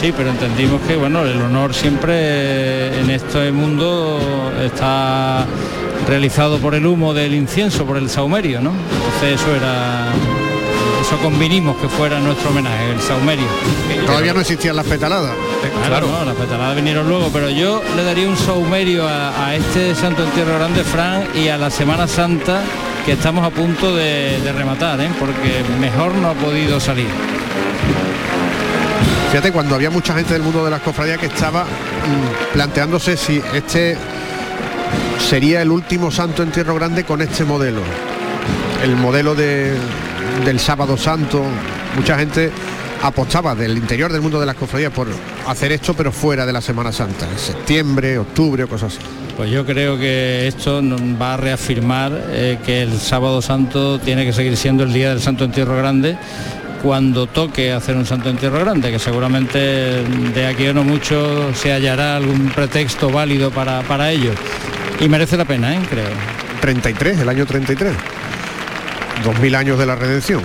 Speaker 10: Sí, pero entendimos que bueno, el honor siempre en este mundo está realizado por el humo del incienso, por el saumerio, ¿no? Entonces eso era eso convinimos que fuera nuestro homenaje, el saumerio.
Speaker 2: Todavía no existían las petaladas.
Speaker 10: Claro, no, las petaladas vinieron luego, pero yo le daría un saumerio a, a este Santo Entierro Grande, Fran, y a la Semana Santa que estamos a punto de, de rematar, ¿eh? porque mejor no ha podido salir.
Speaker 2: Fíjate, cuando había mucha gente del mundo de las cofradías que estaba mm, planteándose si este sería el último santo entierro grande con este modelo. El modelo de- del sábado santo. Mucha gente apostaba del interior del mundo de las cofradías por hacer esto, pero fuera de la Semana Santa, en septiembre, octubre o cosas así.
Speaker 10: Pues yo creo que esto va a reafirmar eh, que el sábado santo tiene que seguir siendo el día del Santo Entierro Grande cuando toque hacer un Santo Entierro Grande, que seguramente de aquí a no mucho se hallará algún pretexto válido para, para ello. Y merece la pena, ¿eh? creo.
Speaker 2: 33, el año 33. 2000 años de la redención.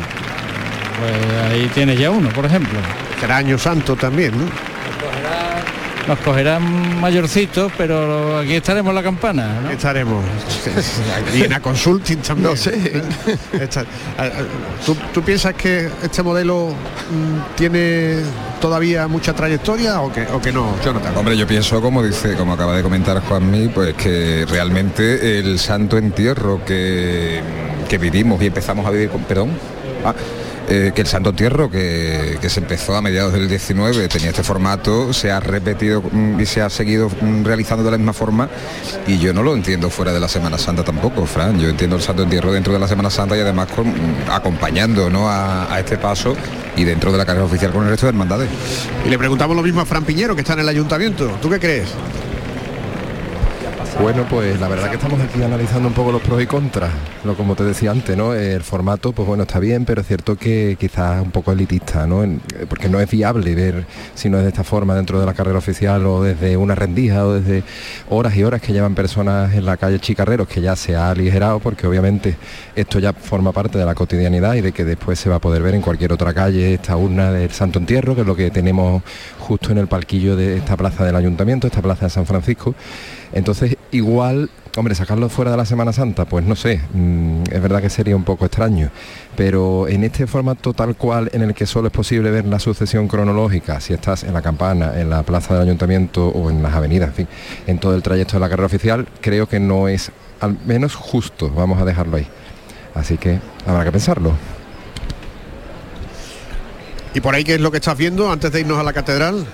Speaker 10: Pues ahí tienes ya uno, por ejemplo.
Speaker 2: Será año santo también, ¿no?
Speaker 10: Nos cogerán mayorcitos, pero aquí estaremos en la campana, ¿no?
Speaker 2: Estaremos. y en la consulting también.
Speaker 7: No sé.
Speaker 2: Está- a- a- ¿Tú, tú piensas que este modelo mm, tiene todavía mucha trayectoria o que, o que no, Jonathan?
Speaker 9: Hombre, yo pienso, como dice, como acaba de comentar Juanmi, pues que realmente el santo entierro que, que vivimos y empezamos a vivir con. Perdón. Ah, eh, que el santo entierro que, que se empezó a mediados del 19 tenía este formato, se ha repetido mm, y se ha seguido mm, realizando de la misma forma y yo no lo entiendo fuera de la Semana Santa tampoco, Fran. Yo entiendo el santo entierro dentro de la Semana Santa y además con- mm, acompañando ¿no? a, a este paso y dentro de la carrera oficial con el resto de hermandades.
Speaker 2: Y le preguntamos lo mismo a Fran Piñero, que está en el ayuntamiento. ¿Tú qué crees?
Speaker 1: Bueno, pues la verdad que estamos aquí analizando un poco los pros y contras. Lo como te decía antes, ¿no? El formato, pues bueno, está bien, pero es cierto que quizás un poco elitista, ¿no? Eh, porque no es viable ver si no es de esta forma dentro de la carrera oficial o desde una rendija o desde horas y horas que llevan personas en la calle Chicarreros, que ya se ha aligerado, porque obviamente esto ya forma parte de la cotidianidad y de que después se va a poder ver en cualquier otra calle esta urna del Santo Entierro, que es lo que tenemos justo en el palquillo de esta plaza del ayuntamiento, esta plaza de San Francisco. Entonces, igual, hombre, sacarlo fuera de la Semana Santa, pues no sé, mm, es verdad que sería un poco extraño, pero en este formato tal cual en el que solo es posible ver la sucesión cronológica, si estás en la campana, en la plaza del ayuntamiento o en las avenidas, en fin, en todo el trayecto de la carrera oficial, creo que no es al menos justo, vamos a dejarlo ahí. Así que habrá que pensarlo.
Speaker 2: ¿Y por ahí qué es lo que estás viendo antes de irnos a la catedral?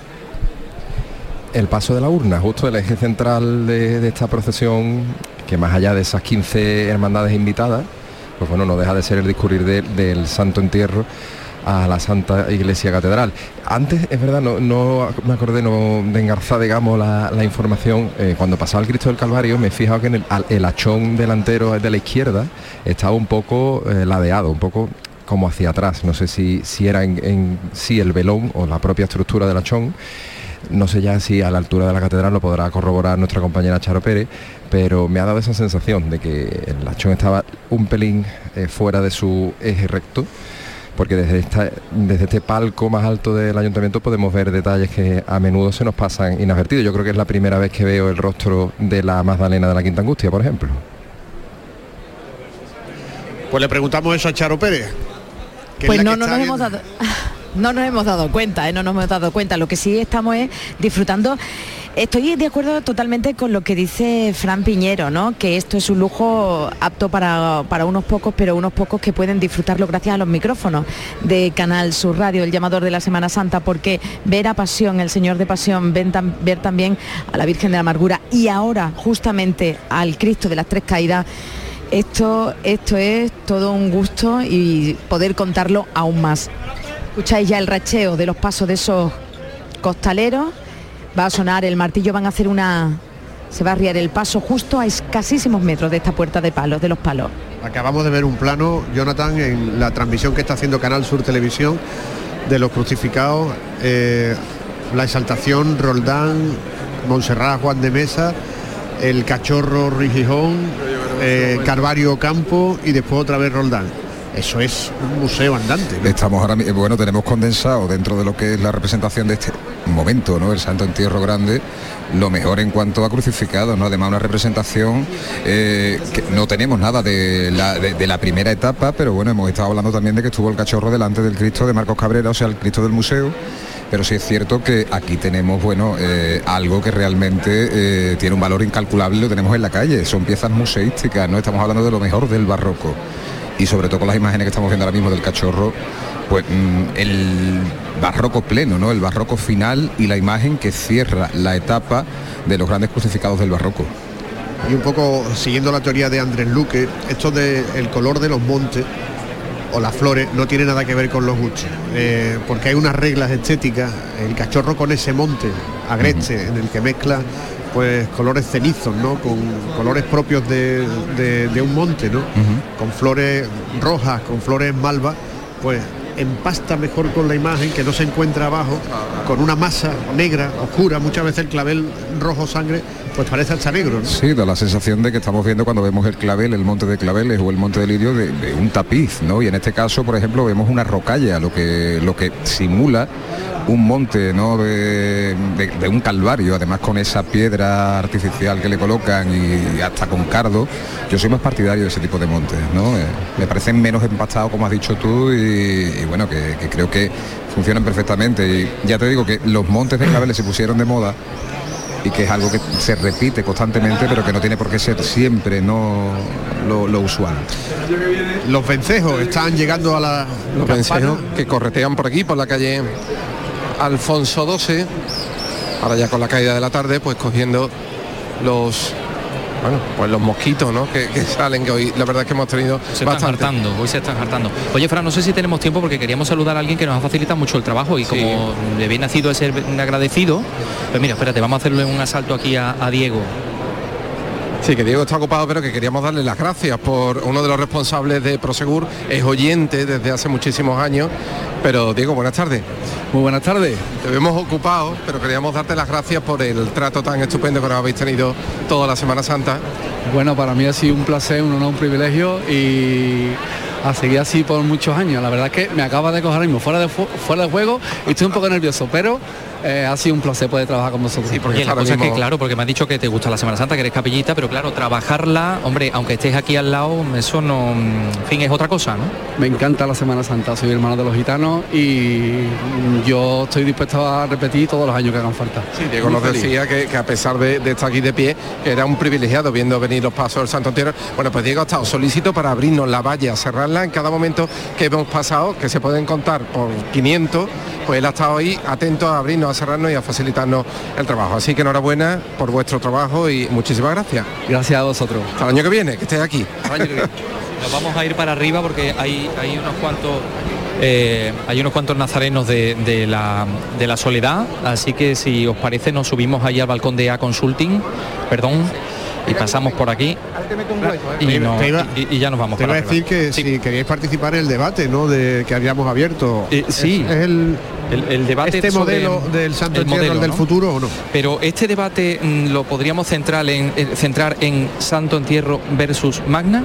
Speaker 1: el paso de la urna, justo el eje central de, esta procesión, que más allá de esas 15 hermandades invitadas, pues bueno, no deja de ser el discurrir de- del Santo Entierro a la Santa Iglesia Catedral. Antes, es verdad, no, no me acordé no, de engarzar, digamos, la, información. eh, cuando pasaba el Cristo del Calvario, me he fijado que en el, al- el hachón delantero de la izquierda estaba un poco eh, ladeado, un poco como hacia atrás. No sé si, si era en, en el velón o la propia estructura del hachón. No sé ya si a la altura de la catedral lo podrá corroborar nuestra compañera Charo Pérez, pero me ha dado esa sensación de que el lachón estaba un pelín eh, fuera de su eje recto, porque desde, esta, desde este palco más alto del ayuntamiento podemos ver detalles que a menudo se nos pasan inadvertidos. Yo creo que es la primera vez que veo el rostro de la Magdalena de la Quinta Angustia, por ejemplo.
Speaker 2: Pues le preguntamos eso a Charo Pérez.
Speaker 8: Pues no, no nos hemos dado. No nos hemos dado cuenta, ¿eh? no nos hemos dado cuenta. Lo que sí estamos es disfrutando Estoy de acuerdo totalmente con lo que dice Fran Piñero, ¿no? Que esto es un lujo apto para, para unos pocos, pero unos pocos que pueden disfrutarlo gracias a los micrófonos de Canal Sur Radio, el llamador de la Semana Santa, porque ver a Pasión, el Señor de Pasión, ver también a la Virgen de la Amargura y ahora justamente al Cristo de las Tres Caídas, esto, esto es todo un gusto y poder contarlo aún más. Escucháis ya el racheo de los pasos de esos costaleros. Va a sonar el martillo, van a hacer una... Se va a arriar el paso justo a escasísimos metros de esta puerta de palos, de los palos.
Speaker 2: Acabamos de ver un plano, Jonathan, en la transmisión que está haciendo Canal Sur Televisión de los crucificados, eh, la exaltación Roldán, Montserrat Juan de Mesa, el cachorro Rijijón, eh, Carvario Campo y después otra vez Roldán. Eso es un museo andante.
Speaker 9: Estamos ahora, mi- bueno, tenemos condensado dentro de lo que es la representación de este momento, ¿no? El Santo Entierro Grande, lo mejor en cuanto a crucificados, ¿no? Además una representación eh, que no tenemos nada de la, de- la primera etapa, pero bueno, hemos estado hablando también de que estuvo el cachorro delante del Cristo de Marcos Cabrera, o sea, el Cristo del museo. Pero sí es cierto que aquí tenemos, bueno, eh, algo que realmente eh, tiene un valor incalculable, lo tenemos en la calle. Son piezas museísticas, ¿no? Estamos hablando de lo mejor del barroco y sobre todo con las imágenes que estamos viendo ahora mismo del cachorro, pues mm, el barroco pleno, ¿no? El barroco final y la imagen que cierra la etapa de los grandes crucificados del barroco.
Speaker 2: Y un poco siguiendo la teoría de Andrés Luque, esto del color de los montes o las flores no tiene nada que ver con los gustos, eh, porque hay unas reglas estéticas, el cachorro con ese monte agreste en el que mezcla pues colores cenizos, ¿no? Con colores propios de, de- de un monte, ¿no? Con flores rojas, con flores malvas, pues empasta mejor con la imagen que no se encuentra abajo, con una masa negra, oscura, muchas veces el clavel rojo sangre, pues parece hasta negro, ¿no?
Speaker 9: Sí, da la sensación de que estamos viendo cuando vemos el clavel, el monte de claveles o el monte de lirio de, un tapiz, ¿no? Y en este caso, por ejemplo, vemos una rocalla, lo que, lo que simula un monte, ¿no? De, de- un calvario, además con esa piedra artificial que le colocan y hasta con cardo. Yo soy más partidario de ese tipo de montes, ¿no? Eh, me parecen menos empastados, como has dicho tú, y, bueno, que creo que funcionan perfectamente. Y ya te digo que los montes de claveles se pusieron de moda y que es algo que se repite constantemente pero que no tiene por qué ser siempre no lo, lo usual.
Speaker 2: Los vencejos están llegando a la
Speaker 7: Los vencejos que corretean por aquí, por la calle Alfonso XII, ahora ya con la caída de la tarde, pues cogiendo los bueno, pues los mosquitos, ¿no? Que, que salen, que hoy la verdad es que hemos tenido
Speaker 3: Se están
Speaker 7: bastante.
Speaker 3: hartando, hoy se están hartando. Oye, Fran, no sé si tenemos tiempo porque queríamos saludar a alguien que nos ha facilitado mucho el trabajo y como le viene nacido de ser un agradecido, pues mira, espérate, vamos a hacerle un asalto aquí a, a Diego.
Speaker 7: Sí, que Diego está ocupado, pero que queríamos darle las gracias por uno de los responsables de Prosegur, es oyente desde hace muchísimos años. Pero Diego, buenas tardes.
Speaker 11: Muy buenas tardes.
Speaker 7: Te vemos ocupado, pero queríamos darte las gracias por el trato tan estupendo que nos habéis tenido toda la Semana Santa.
Speaker 11: Bueno, para mí ha sido un placer, un honor, un privilegio y a seguir así por muchos años. La verdad es que me acaba de coger ahora mismo fuera de, fu- fuera de juego y estoy un poco nervioso, pero eh, ha sido un placer poder trabajar con vosotros. Sí,
Speaker 3: Oye, la cosa es que, claro, porque me has dicho que te gusta la Semana Santa, que eres capellita, pero claro, trabajarla, hombre, aunque estés aquí al lado, eso no, en fin, es otra cosa, ¿no?
Speaker 11: Me encanta la Semana Santa, soy hermano de los gitanos y yo estoy dispuesto a repetir todos los años que hagan falta.
Speaker 7: Sí, Diego nos decía que, que a pesar de, de estar aquí de pie, que era un privilegiado viendo venir los pasos del Santo Entierro. Bueno, pues Diego ha estado solícito para abrirnos la valla, cerrarla en cada momento que hemos pasado, que se pueden contar por 500, pues él ha estado ahí atento a abrirnos, a cerrarnos y a facilitarnos el trabajo. Así que enhorabuena por vuestro trabajo y muchísimas gracias.
Speaker 11: Gracias a vosotros.
Speaker 7: Hasta el año que viene, que estés aquí.
Speaker 3: Nos vamos a ir para arriba porque hay, hay unos cuantos eh, hay unos cuantos nazarenos de, de la, de la soledad, así que si os parece nos subimos ahí al balcón de A Consulting, perdón, y pasamos por aquí y, no-
Speaker 2: Te iba-
Speaker 3: y- y ya nos vamos
Speaker 2: Te iba a decir que si queríais participar en el debate, ¿no? De que habíamos abierto.
Speaker 3: Eh, sí.
Speaker 2: Es, es el,
Speaker 3: el, el debate
Speaker 2: este modelo del Santo
Speaker 3: el
Speaker 2: Entierro, el
Speaker 3: modelo,
Speaker 2: del futuro o no.
Speaker 3: Pero este debate mm, lo podríamos centrar en, eh, centrar en Santo Entierro versus Magna.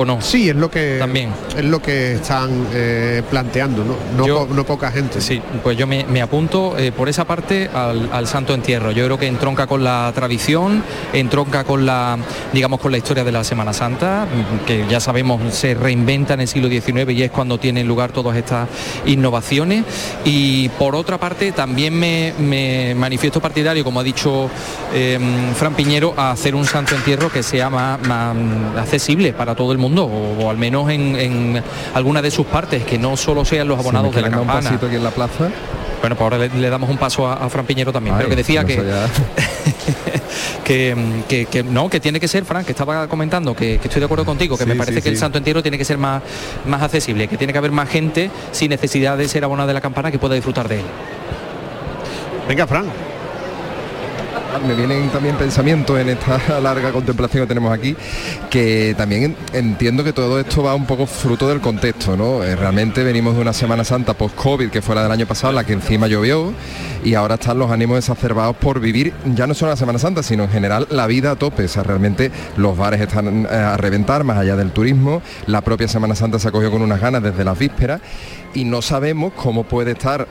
Speaker 3: ¿O no?
Speaker 2: Sí, es lo que
Speaker 3: También.
Speaker 2: es lo que están eh, planteando, ¿no? No,
Speaker 3: Yo-
Speaker 2: po- no poca gente.
Speaker 3: Sí, pues yo me, me apunto eh, por esa parte al, al Santo Entierro. Yo creo que entronca con la tradición, entronca con la, digamos, con la historia de la Semana Santa, mm, que ya sabemos se reinventa en el siglo XIX y es cuando tienen lugar todas estas innovaciones. Y por otra parte también me, me manifiesto partidario, como ha dicho eh, Fran Piñero, a hacer un Santo Entierro que sea más, más accesible para todo el mundo, o, o al menos en, en alguna de sus partes, que no solo sean los abonados de la
Speaker 1: un
Speaker 3: campana.
Speaker 1: pasito aquí en la plaza.
Speaker 3: Bueno, pues ahora le, le damos un paso a, a Fran Piñero también,
Speaker 1: Ay,
Speaker 3: pero que decía
Speaker 1: no
Speaker 3: que, que, que- que no, que tiene que ser, Fran, que estaba comentando, que, que estoy de acuerdo contigo, que
Speaker 1: Sí,
Speaker 3: me parece
Speaker 1: sí,
Speaker 3: que el. Santo Entierro tiene que ser más, más accesible, que tiene que haber más gente sin necesidad de ser abonada de la campana que pueda disfrutar de él.
Speaker 2: Venga, Fran.
Speaker 1: Me vienen también pensamientos en esta larga contemplación que tenemos aquí, que también en- entiendo que todo esto va un poco fruto del contexto, ¿no? Eh, Realmente venimos de una Semana Santa post-COVID, que fue la del año pasado, la que encima llovió, y ahora están los ánimos exacerbados por vivir ya no solo la Semana Santa, sino en general la vida a tope. O sea, realmente los bares están eh, a reventar, más allá del turismo, la propia Semana Santa se acogió con unas ganas desde las vísperas, y no sabemos cómo puede estar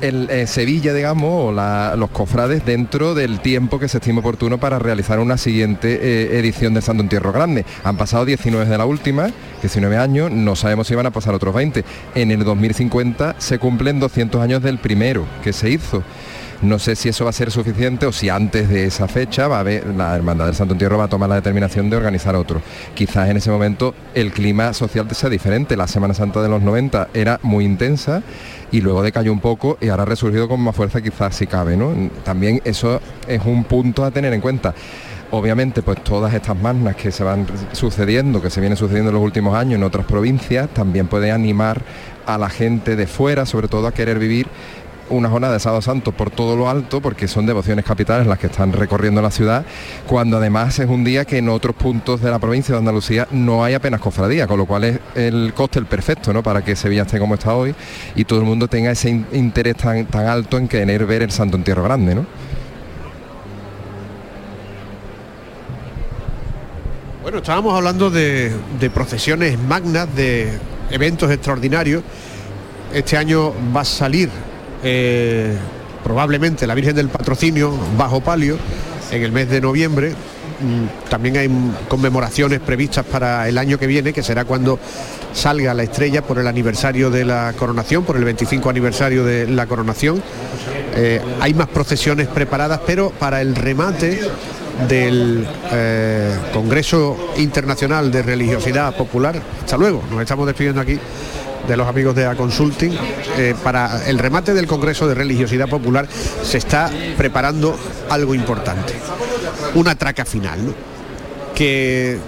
Speaker 1: el, eh, Sevilla, digamos, o la- los cofrades dentro del tiempo que se estima oportuno para realizar una siguiente eh, edición del Santo Entierro Grande. Han pasado 19 de la última, 19 años, no sabemos si van a pasar otros 20. En el 2050 se cumplen 200 años del primero que se hizo. No sé si eso va a ser suficiente o si antes de esa fecha va a haber, la Hermandad del Santo Entierro va a tomar la determinación de organizar otro. Quizás en ese momento el clima social sea diferente. La Semana Santa de los 90 era muy intensa y luego decayó un poco y ahora ha resurgido con más fuerza quizás si cabe. ¿no? También eso es un punto a tener en cuenta. Obviamente, pues todas estas magnas que se van sucediendo, que se vienen sucediendo en los últimos años en otras provincias, también puede animar a la gente de fuera, sobre todo a querer vivir una jornada de Sábado Santo por todo lo alto, porque son devociones capitales las que están recorriendo la ciudad, cuando además es un día que en otros puntos de la provincia de Andalucía no hay apenas cofradía, con lo cual es el cóctel perfecto ¿no? para que Sevilla esté como está hoy y todo el mundo tenga ese in- interés tan, tan alto en querer ver el Santo Entierro Grande. ¿no?
Speaker 2: Bueno, estábamos hablando de procesiones magnas, de eventos extraordinarios. Este año va a salir eh, probablemente la Virgen del Patrocinio bajo palio en el mes de noviembre. Mm, También hay conmemoraciones previstas para el año que viene, que será cuando salga la estrella por el aniversario de la coronación, por el 25 aniversario de la coronación. Eh, hay más procesiones preparadas, pero para el remate del eh, Congreso Internacional de Religiosidad Popular. Hasta luego, nos estamos despidiendo aquí de los amigos de A Consulting. Eh, para el remate del Congreso de Religiosidad Popular se está preparando algo importante, una traca final, ¿no? que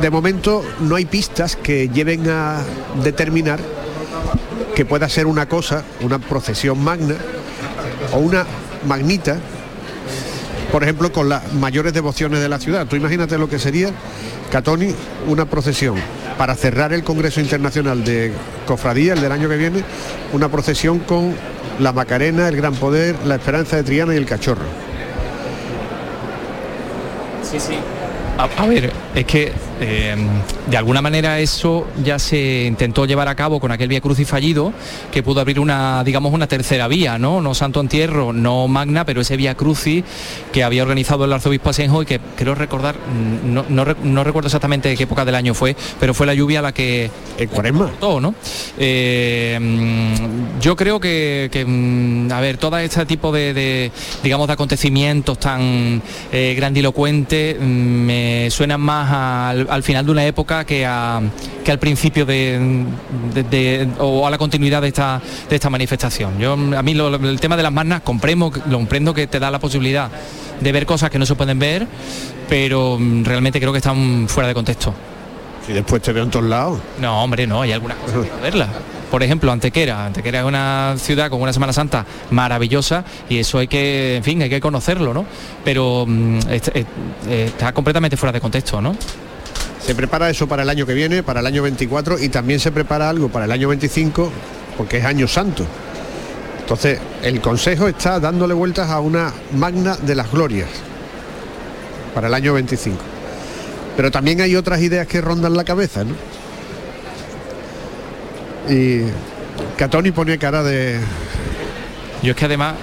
Speaker 2: de momento no hay pistas que lleven a determinar que pueda ser una cosa, una procesión magna o una magnita por ejemplo, con las mayores devociones de la ciudad. Tú imagínate lo que sería, Catoni, una procesión para cerrar el Congreso Internacional de Cofradía, el del año que viene, una procesión con la Macarena, el Gran Poder, la Esperanza de Triana y el Cachorro.
Speaker 3: Sí, sí. A, ver, es que eh, de alguna manera eso ya se intentó llevar a cabo con aquel Vía Crucis fallido, que pudo abrir una, digamos, una tercera vía, ¿no? No Santo Entierro, no Magna, pero ese Vía Crucis que había organizado el arzobispo Asenjo y que creo recordar, mm, no, no, no recuerdo exactamente de qué época del año fue, pero fue la lluvia la que
Speaker 2: En Cuaresma.
Speaker 3: todo, ¿no? Eh, mm, yo creo que, que, mm, a ver, todo este tipo de, de, digamos, de acontecimientos tan eh, grandilocuentes mm, me suenan más al, al final de una época que, a- que al principio de, de- de- o a la continuidad de esta, de esta manifestación. Yo, a mí lo- el tema de las magnas comprendo, lo comprendo que te da la posibilidad de ver cosas que no se pueden ver, pero mm, realmente creo que están fuera de contexto.
Speaker 2: Y después te veo en todos lados.
Speaker 3: No, hombre, no, hay algunas cosas que que verlas. Por ejemplo, Antequera. Antequera es una ciudad con una Semana Santa maravillosa y eso hay que, en fin, hay que conocerlo, ¿no? Pero mm, est- eh, eh, está completamente fuera de contexto, ¿no?
Speaker 2: Se prepara eso para el año que viene, para el año 24 y también se prepara algo para el año 25 porque es año santo. Entonces, el Consejo está dándole vueltas a una magna de las glorias para el año 25. Pero también hay otras ideas que rondan la cabeza, ¿no? Y Catoni pone cara de...
Speaker 3: Yo es que además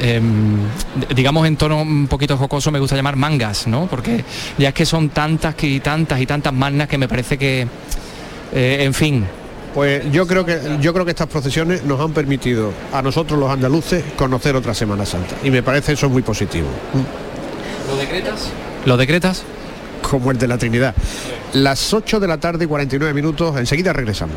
Speaker 3: em, digamos en tono un poquito jocoso me gusta llamar mangas, ¿no? Porque ya es que son tantas y tantas y tantas mangas que me parece que, eh, en fin.
Speaker 2: Pues yo creo que yo creo que estas procesiones nos han permitido a nosotros los andaluces conocer otra Semana Santa y me parece eso muy positivo.
Speaker 3: ¿Lo decretas? ¿Lo decretas?
Speaker 2: Como el de la Trinidad. Las 8 de la tarde y 49 minutos, enseguida regresamos.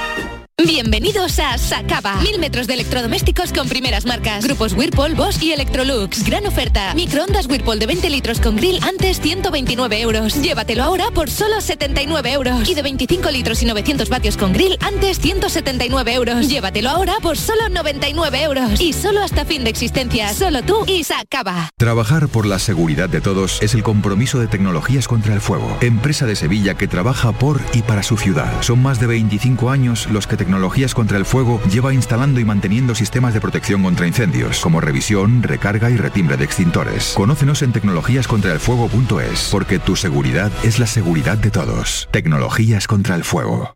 Speaker 12: Bienvenidos a Sacaba. Mil metros de electrodomésticos con primeras marcas. Grupos Whirlpool, Bosch y Electrolux. Gran oferta. Microondas Whirlpool de 20 litros con grill antes 129 euros. Llévatelo ahora por solo 79 euros. Y de 25 litros y 900 vatios con grill antes 179 euros. Llévatelo ahora por solo 99 euros. Y solo hasta fin de existencia. Solo tú y Sacaba.
Speaker 13: Trabajar por la seguridad de todos es el compromiso de Tecnologías contra el Fuego, empresa de Sevilla que trabaja por y para su ciudad. Son más de 25 años los que Tecnologías contra el Fuego lleva instalando y manteniendo sistemas de protección contra incendios, como revisión, recarga y retimbre de extintores. Conócenos en tecnologíascontraelfuego.es, porque tu seguridad es la seguridad de todos. Tecnologías contra el Fuego.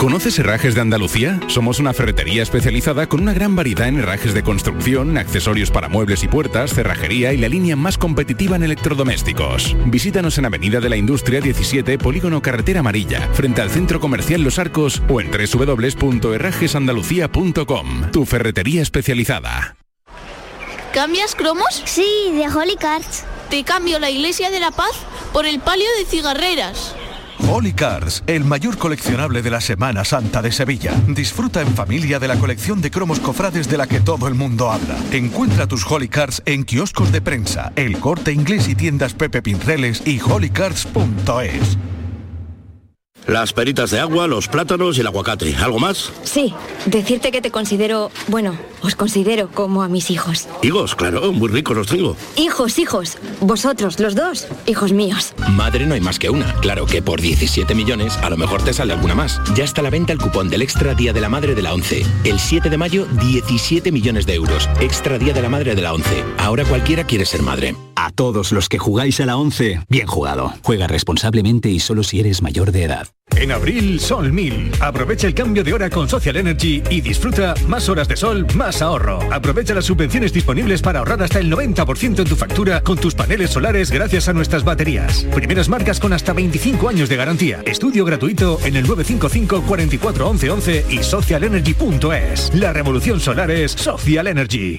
Speaker 14: ¿Conoces Herrajes de Andalucía? Somos una ferretería especializada con una gran variedad en herrajes de construcción, accesorios para muebles y puertas, cerrajería y la línea más competitiva en electrodomésticos. Visítanos en Avenida de la Industria 17, Polígono Carretera Amarilla, frente al Centro Comercial Los Arcos o en www.herrajesandalucía.com. Tu ferretería especializada.
Speaker 15: ¿Cambias cromos?
Speaker 16: Sí, de Holy Cards.
Speaker 15: Te cambio la Iglesia de la Paz por el palio de cigarreras.
Speaker 17: Holy Cars, el mayor coleccionable de la Semana Santa de Sevilla. Disfruta en familia de la colección de cromos cofrades de la que todo el mundo habla. Encuentra tus Holy Cars en kioscos de prensa, El Corte Inglés y tiendas Pepe Pinceles y holycars.es.
Speaker 18: Las peritas de agua, los plátanos y el aguacate. ¿Algo más?
Speaker 19: Sí, decirte que te considero, bueno, os considero como a mis hijos.
Speaker 18: Higos, claro, muy ricos los tengo.
Speaker 19: Hijos, hijos, vosotros, los dos, hijos míos.
Speaker 20: Madre no hay más que una. Claro que por 17 millones a lo mejor te sale alguna más. Ya está a la venta el cupón del Extra Día de la Madre de la 11. El 7 de mayo, 17 millones de euros. Extra Día de la Madre de la 11. Ahora cualquiera quiere ser madre.
Speaker 21: A todos los que jugáis a la 11, bien jugado. Juega responsablemente y solo si eres mayor de edad.
Speaker 22: En abril, Sol 1000. Aprovecha el cambio de hora con Social Energy y disfruta más horas de sol, más ahorro. Aprovecha las subvenciones disponibles para ahorrar hasta el 90% en tu factura con tus paneles solares gracias a nuestras baterías. Primeras marcas con hasta 25 años de garantía. Estudio gratuito en el 955 44 11 11 y socialenergy.es. La revolución solar es Social Energy.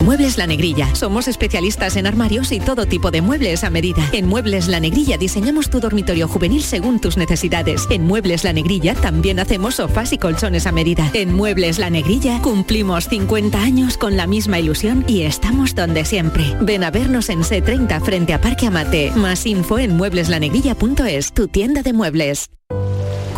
Speaker 12: Muebles La Negrilla. Somos especialistas en armarios y todo tipo de muebles a medida. En Muebles La Negrilla diseñamos tu dormitorio juvenil según tus necesidades. En Muebles La Negrilla también hacemos sofás y colchones a medida. En Muebles La Negrilla cumplimos 50 años con la misma ilusión y estamos donde siempre. Ven a vernos en C30 frente a Parque Amate. Más info en muebleslanegrilla.es, tu tienda de muebles.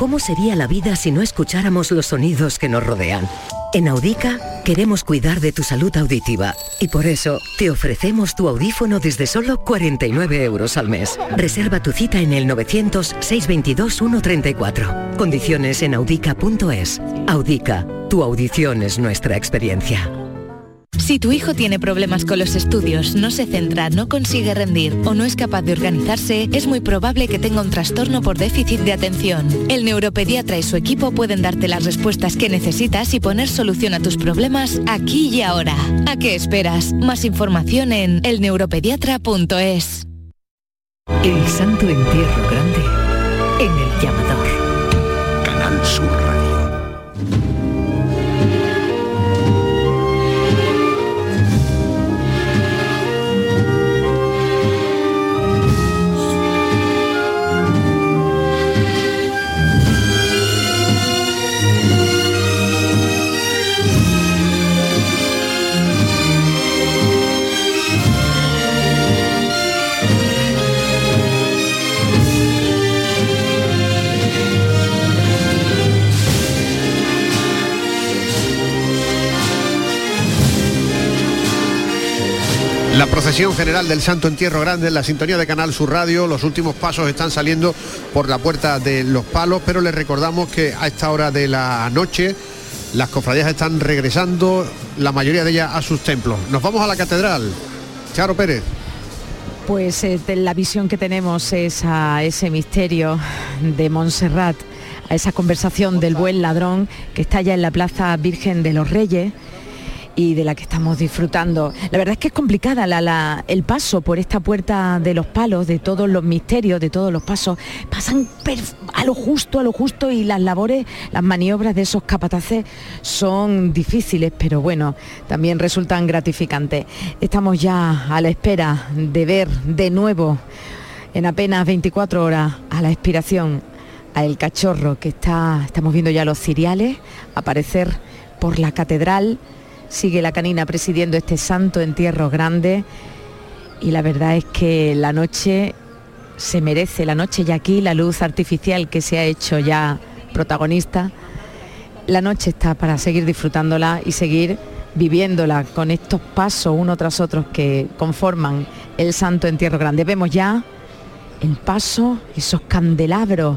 Speaker 23: ¿Cómo sería la vida si no escucháramos los sonidos que nos rodean? En Audica queremos cuidar de tu salud auditiva y por eso te ofrecemos tu audífono desde solo 49 euros al mes. Reserva tu cita en el 900-622-134. Condiciones en audica.es. Audica, tu audición es nuestra experiencia.
Speaker 12: Si tu hijo tiene problemas con los estudios, no se centra, no consigue rendir o no es capaz de organizarse, es muy probable que tenga un trastorno por déficit de atención. El neuropediatra y su equipo pueden darte las respuestas que necesitas y poner solución a tus problemas aquí y ahora. ¿A qué esperas? Más información en elneuropediatra.es.
Speaker 24: El Santo Entierro Grande en el llamador.
Speaker 25: Canal Sur
Speaker 2: procesión general del Santo Entierro Grande en la sintonía de Canal Sur Radio. Los últimos pasos están saliendo por la puerta de los palos, pero les recordamos que a esta hora de la noche las cofradías están regresando, la mayoría de ellas a sus templos. Nos vamos a la catedral. Charo Pérez.
Speaker 16: Pues eh, la visión que tenemos es a ese misterio de Montserrat, a esa conversación del buen ladrón que está ya en la Plaza Virgen de los Reyes
Speaker 8: y de la que estamos disfrutando. La verdad es que es complicada el paso por esta puerta de los palos, de todos los misterios, de todos los pasos. Pasan a lo justo, a lo justo y las labores, las maniobras de esos capataces son difíciles, pero bueno, también resultan gratificantes. Estamos ya a la espera de ver de nuevo en apenas 24 horas a la expiración a el cachorro que está, estamos viendo ya los ciriales aparecer por la catedral sigue la canina presidiendo este santo entierro grande y la verdad es que la noche se merece, la noche y aquí, la luz artificial que se ha hecho ya protagonista, la noche está para seguir disfrutándola y seguir viviéndola con estos pasos uno tras otro que conforman el santo entierro grande. Vemos ya el paso, esos candelabros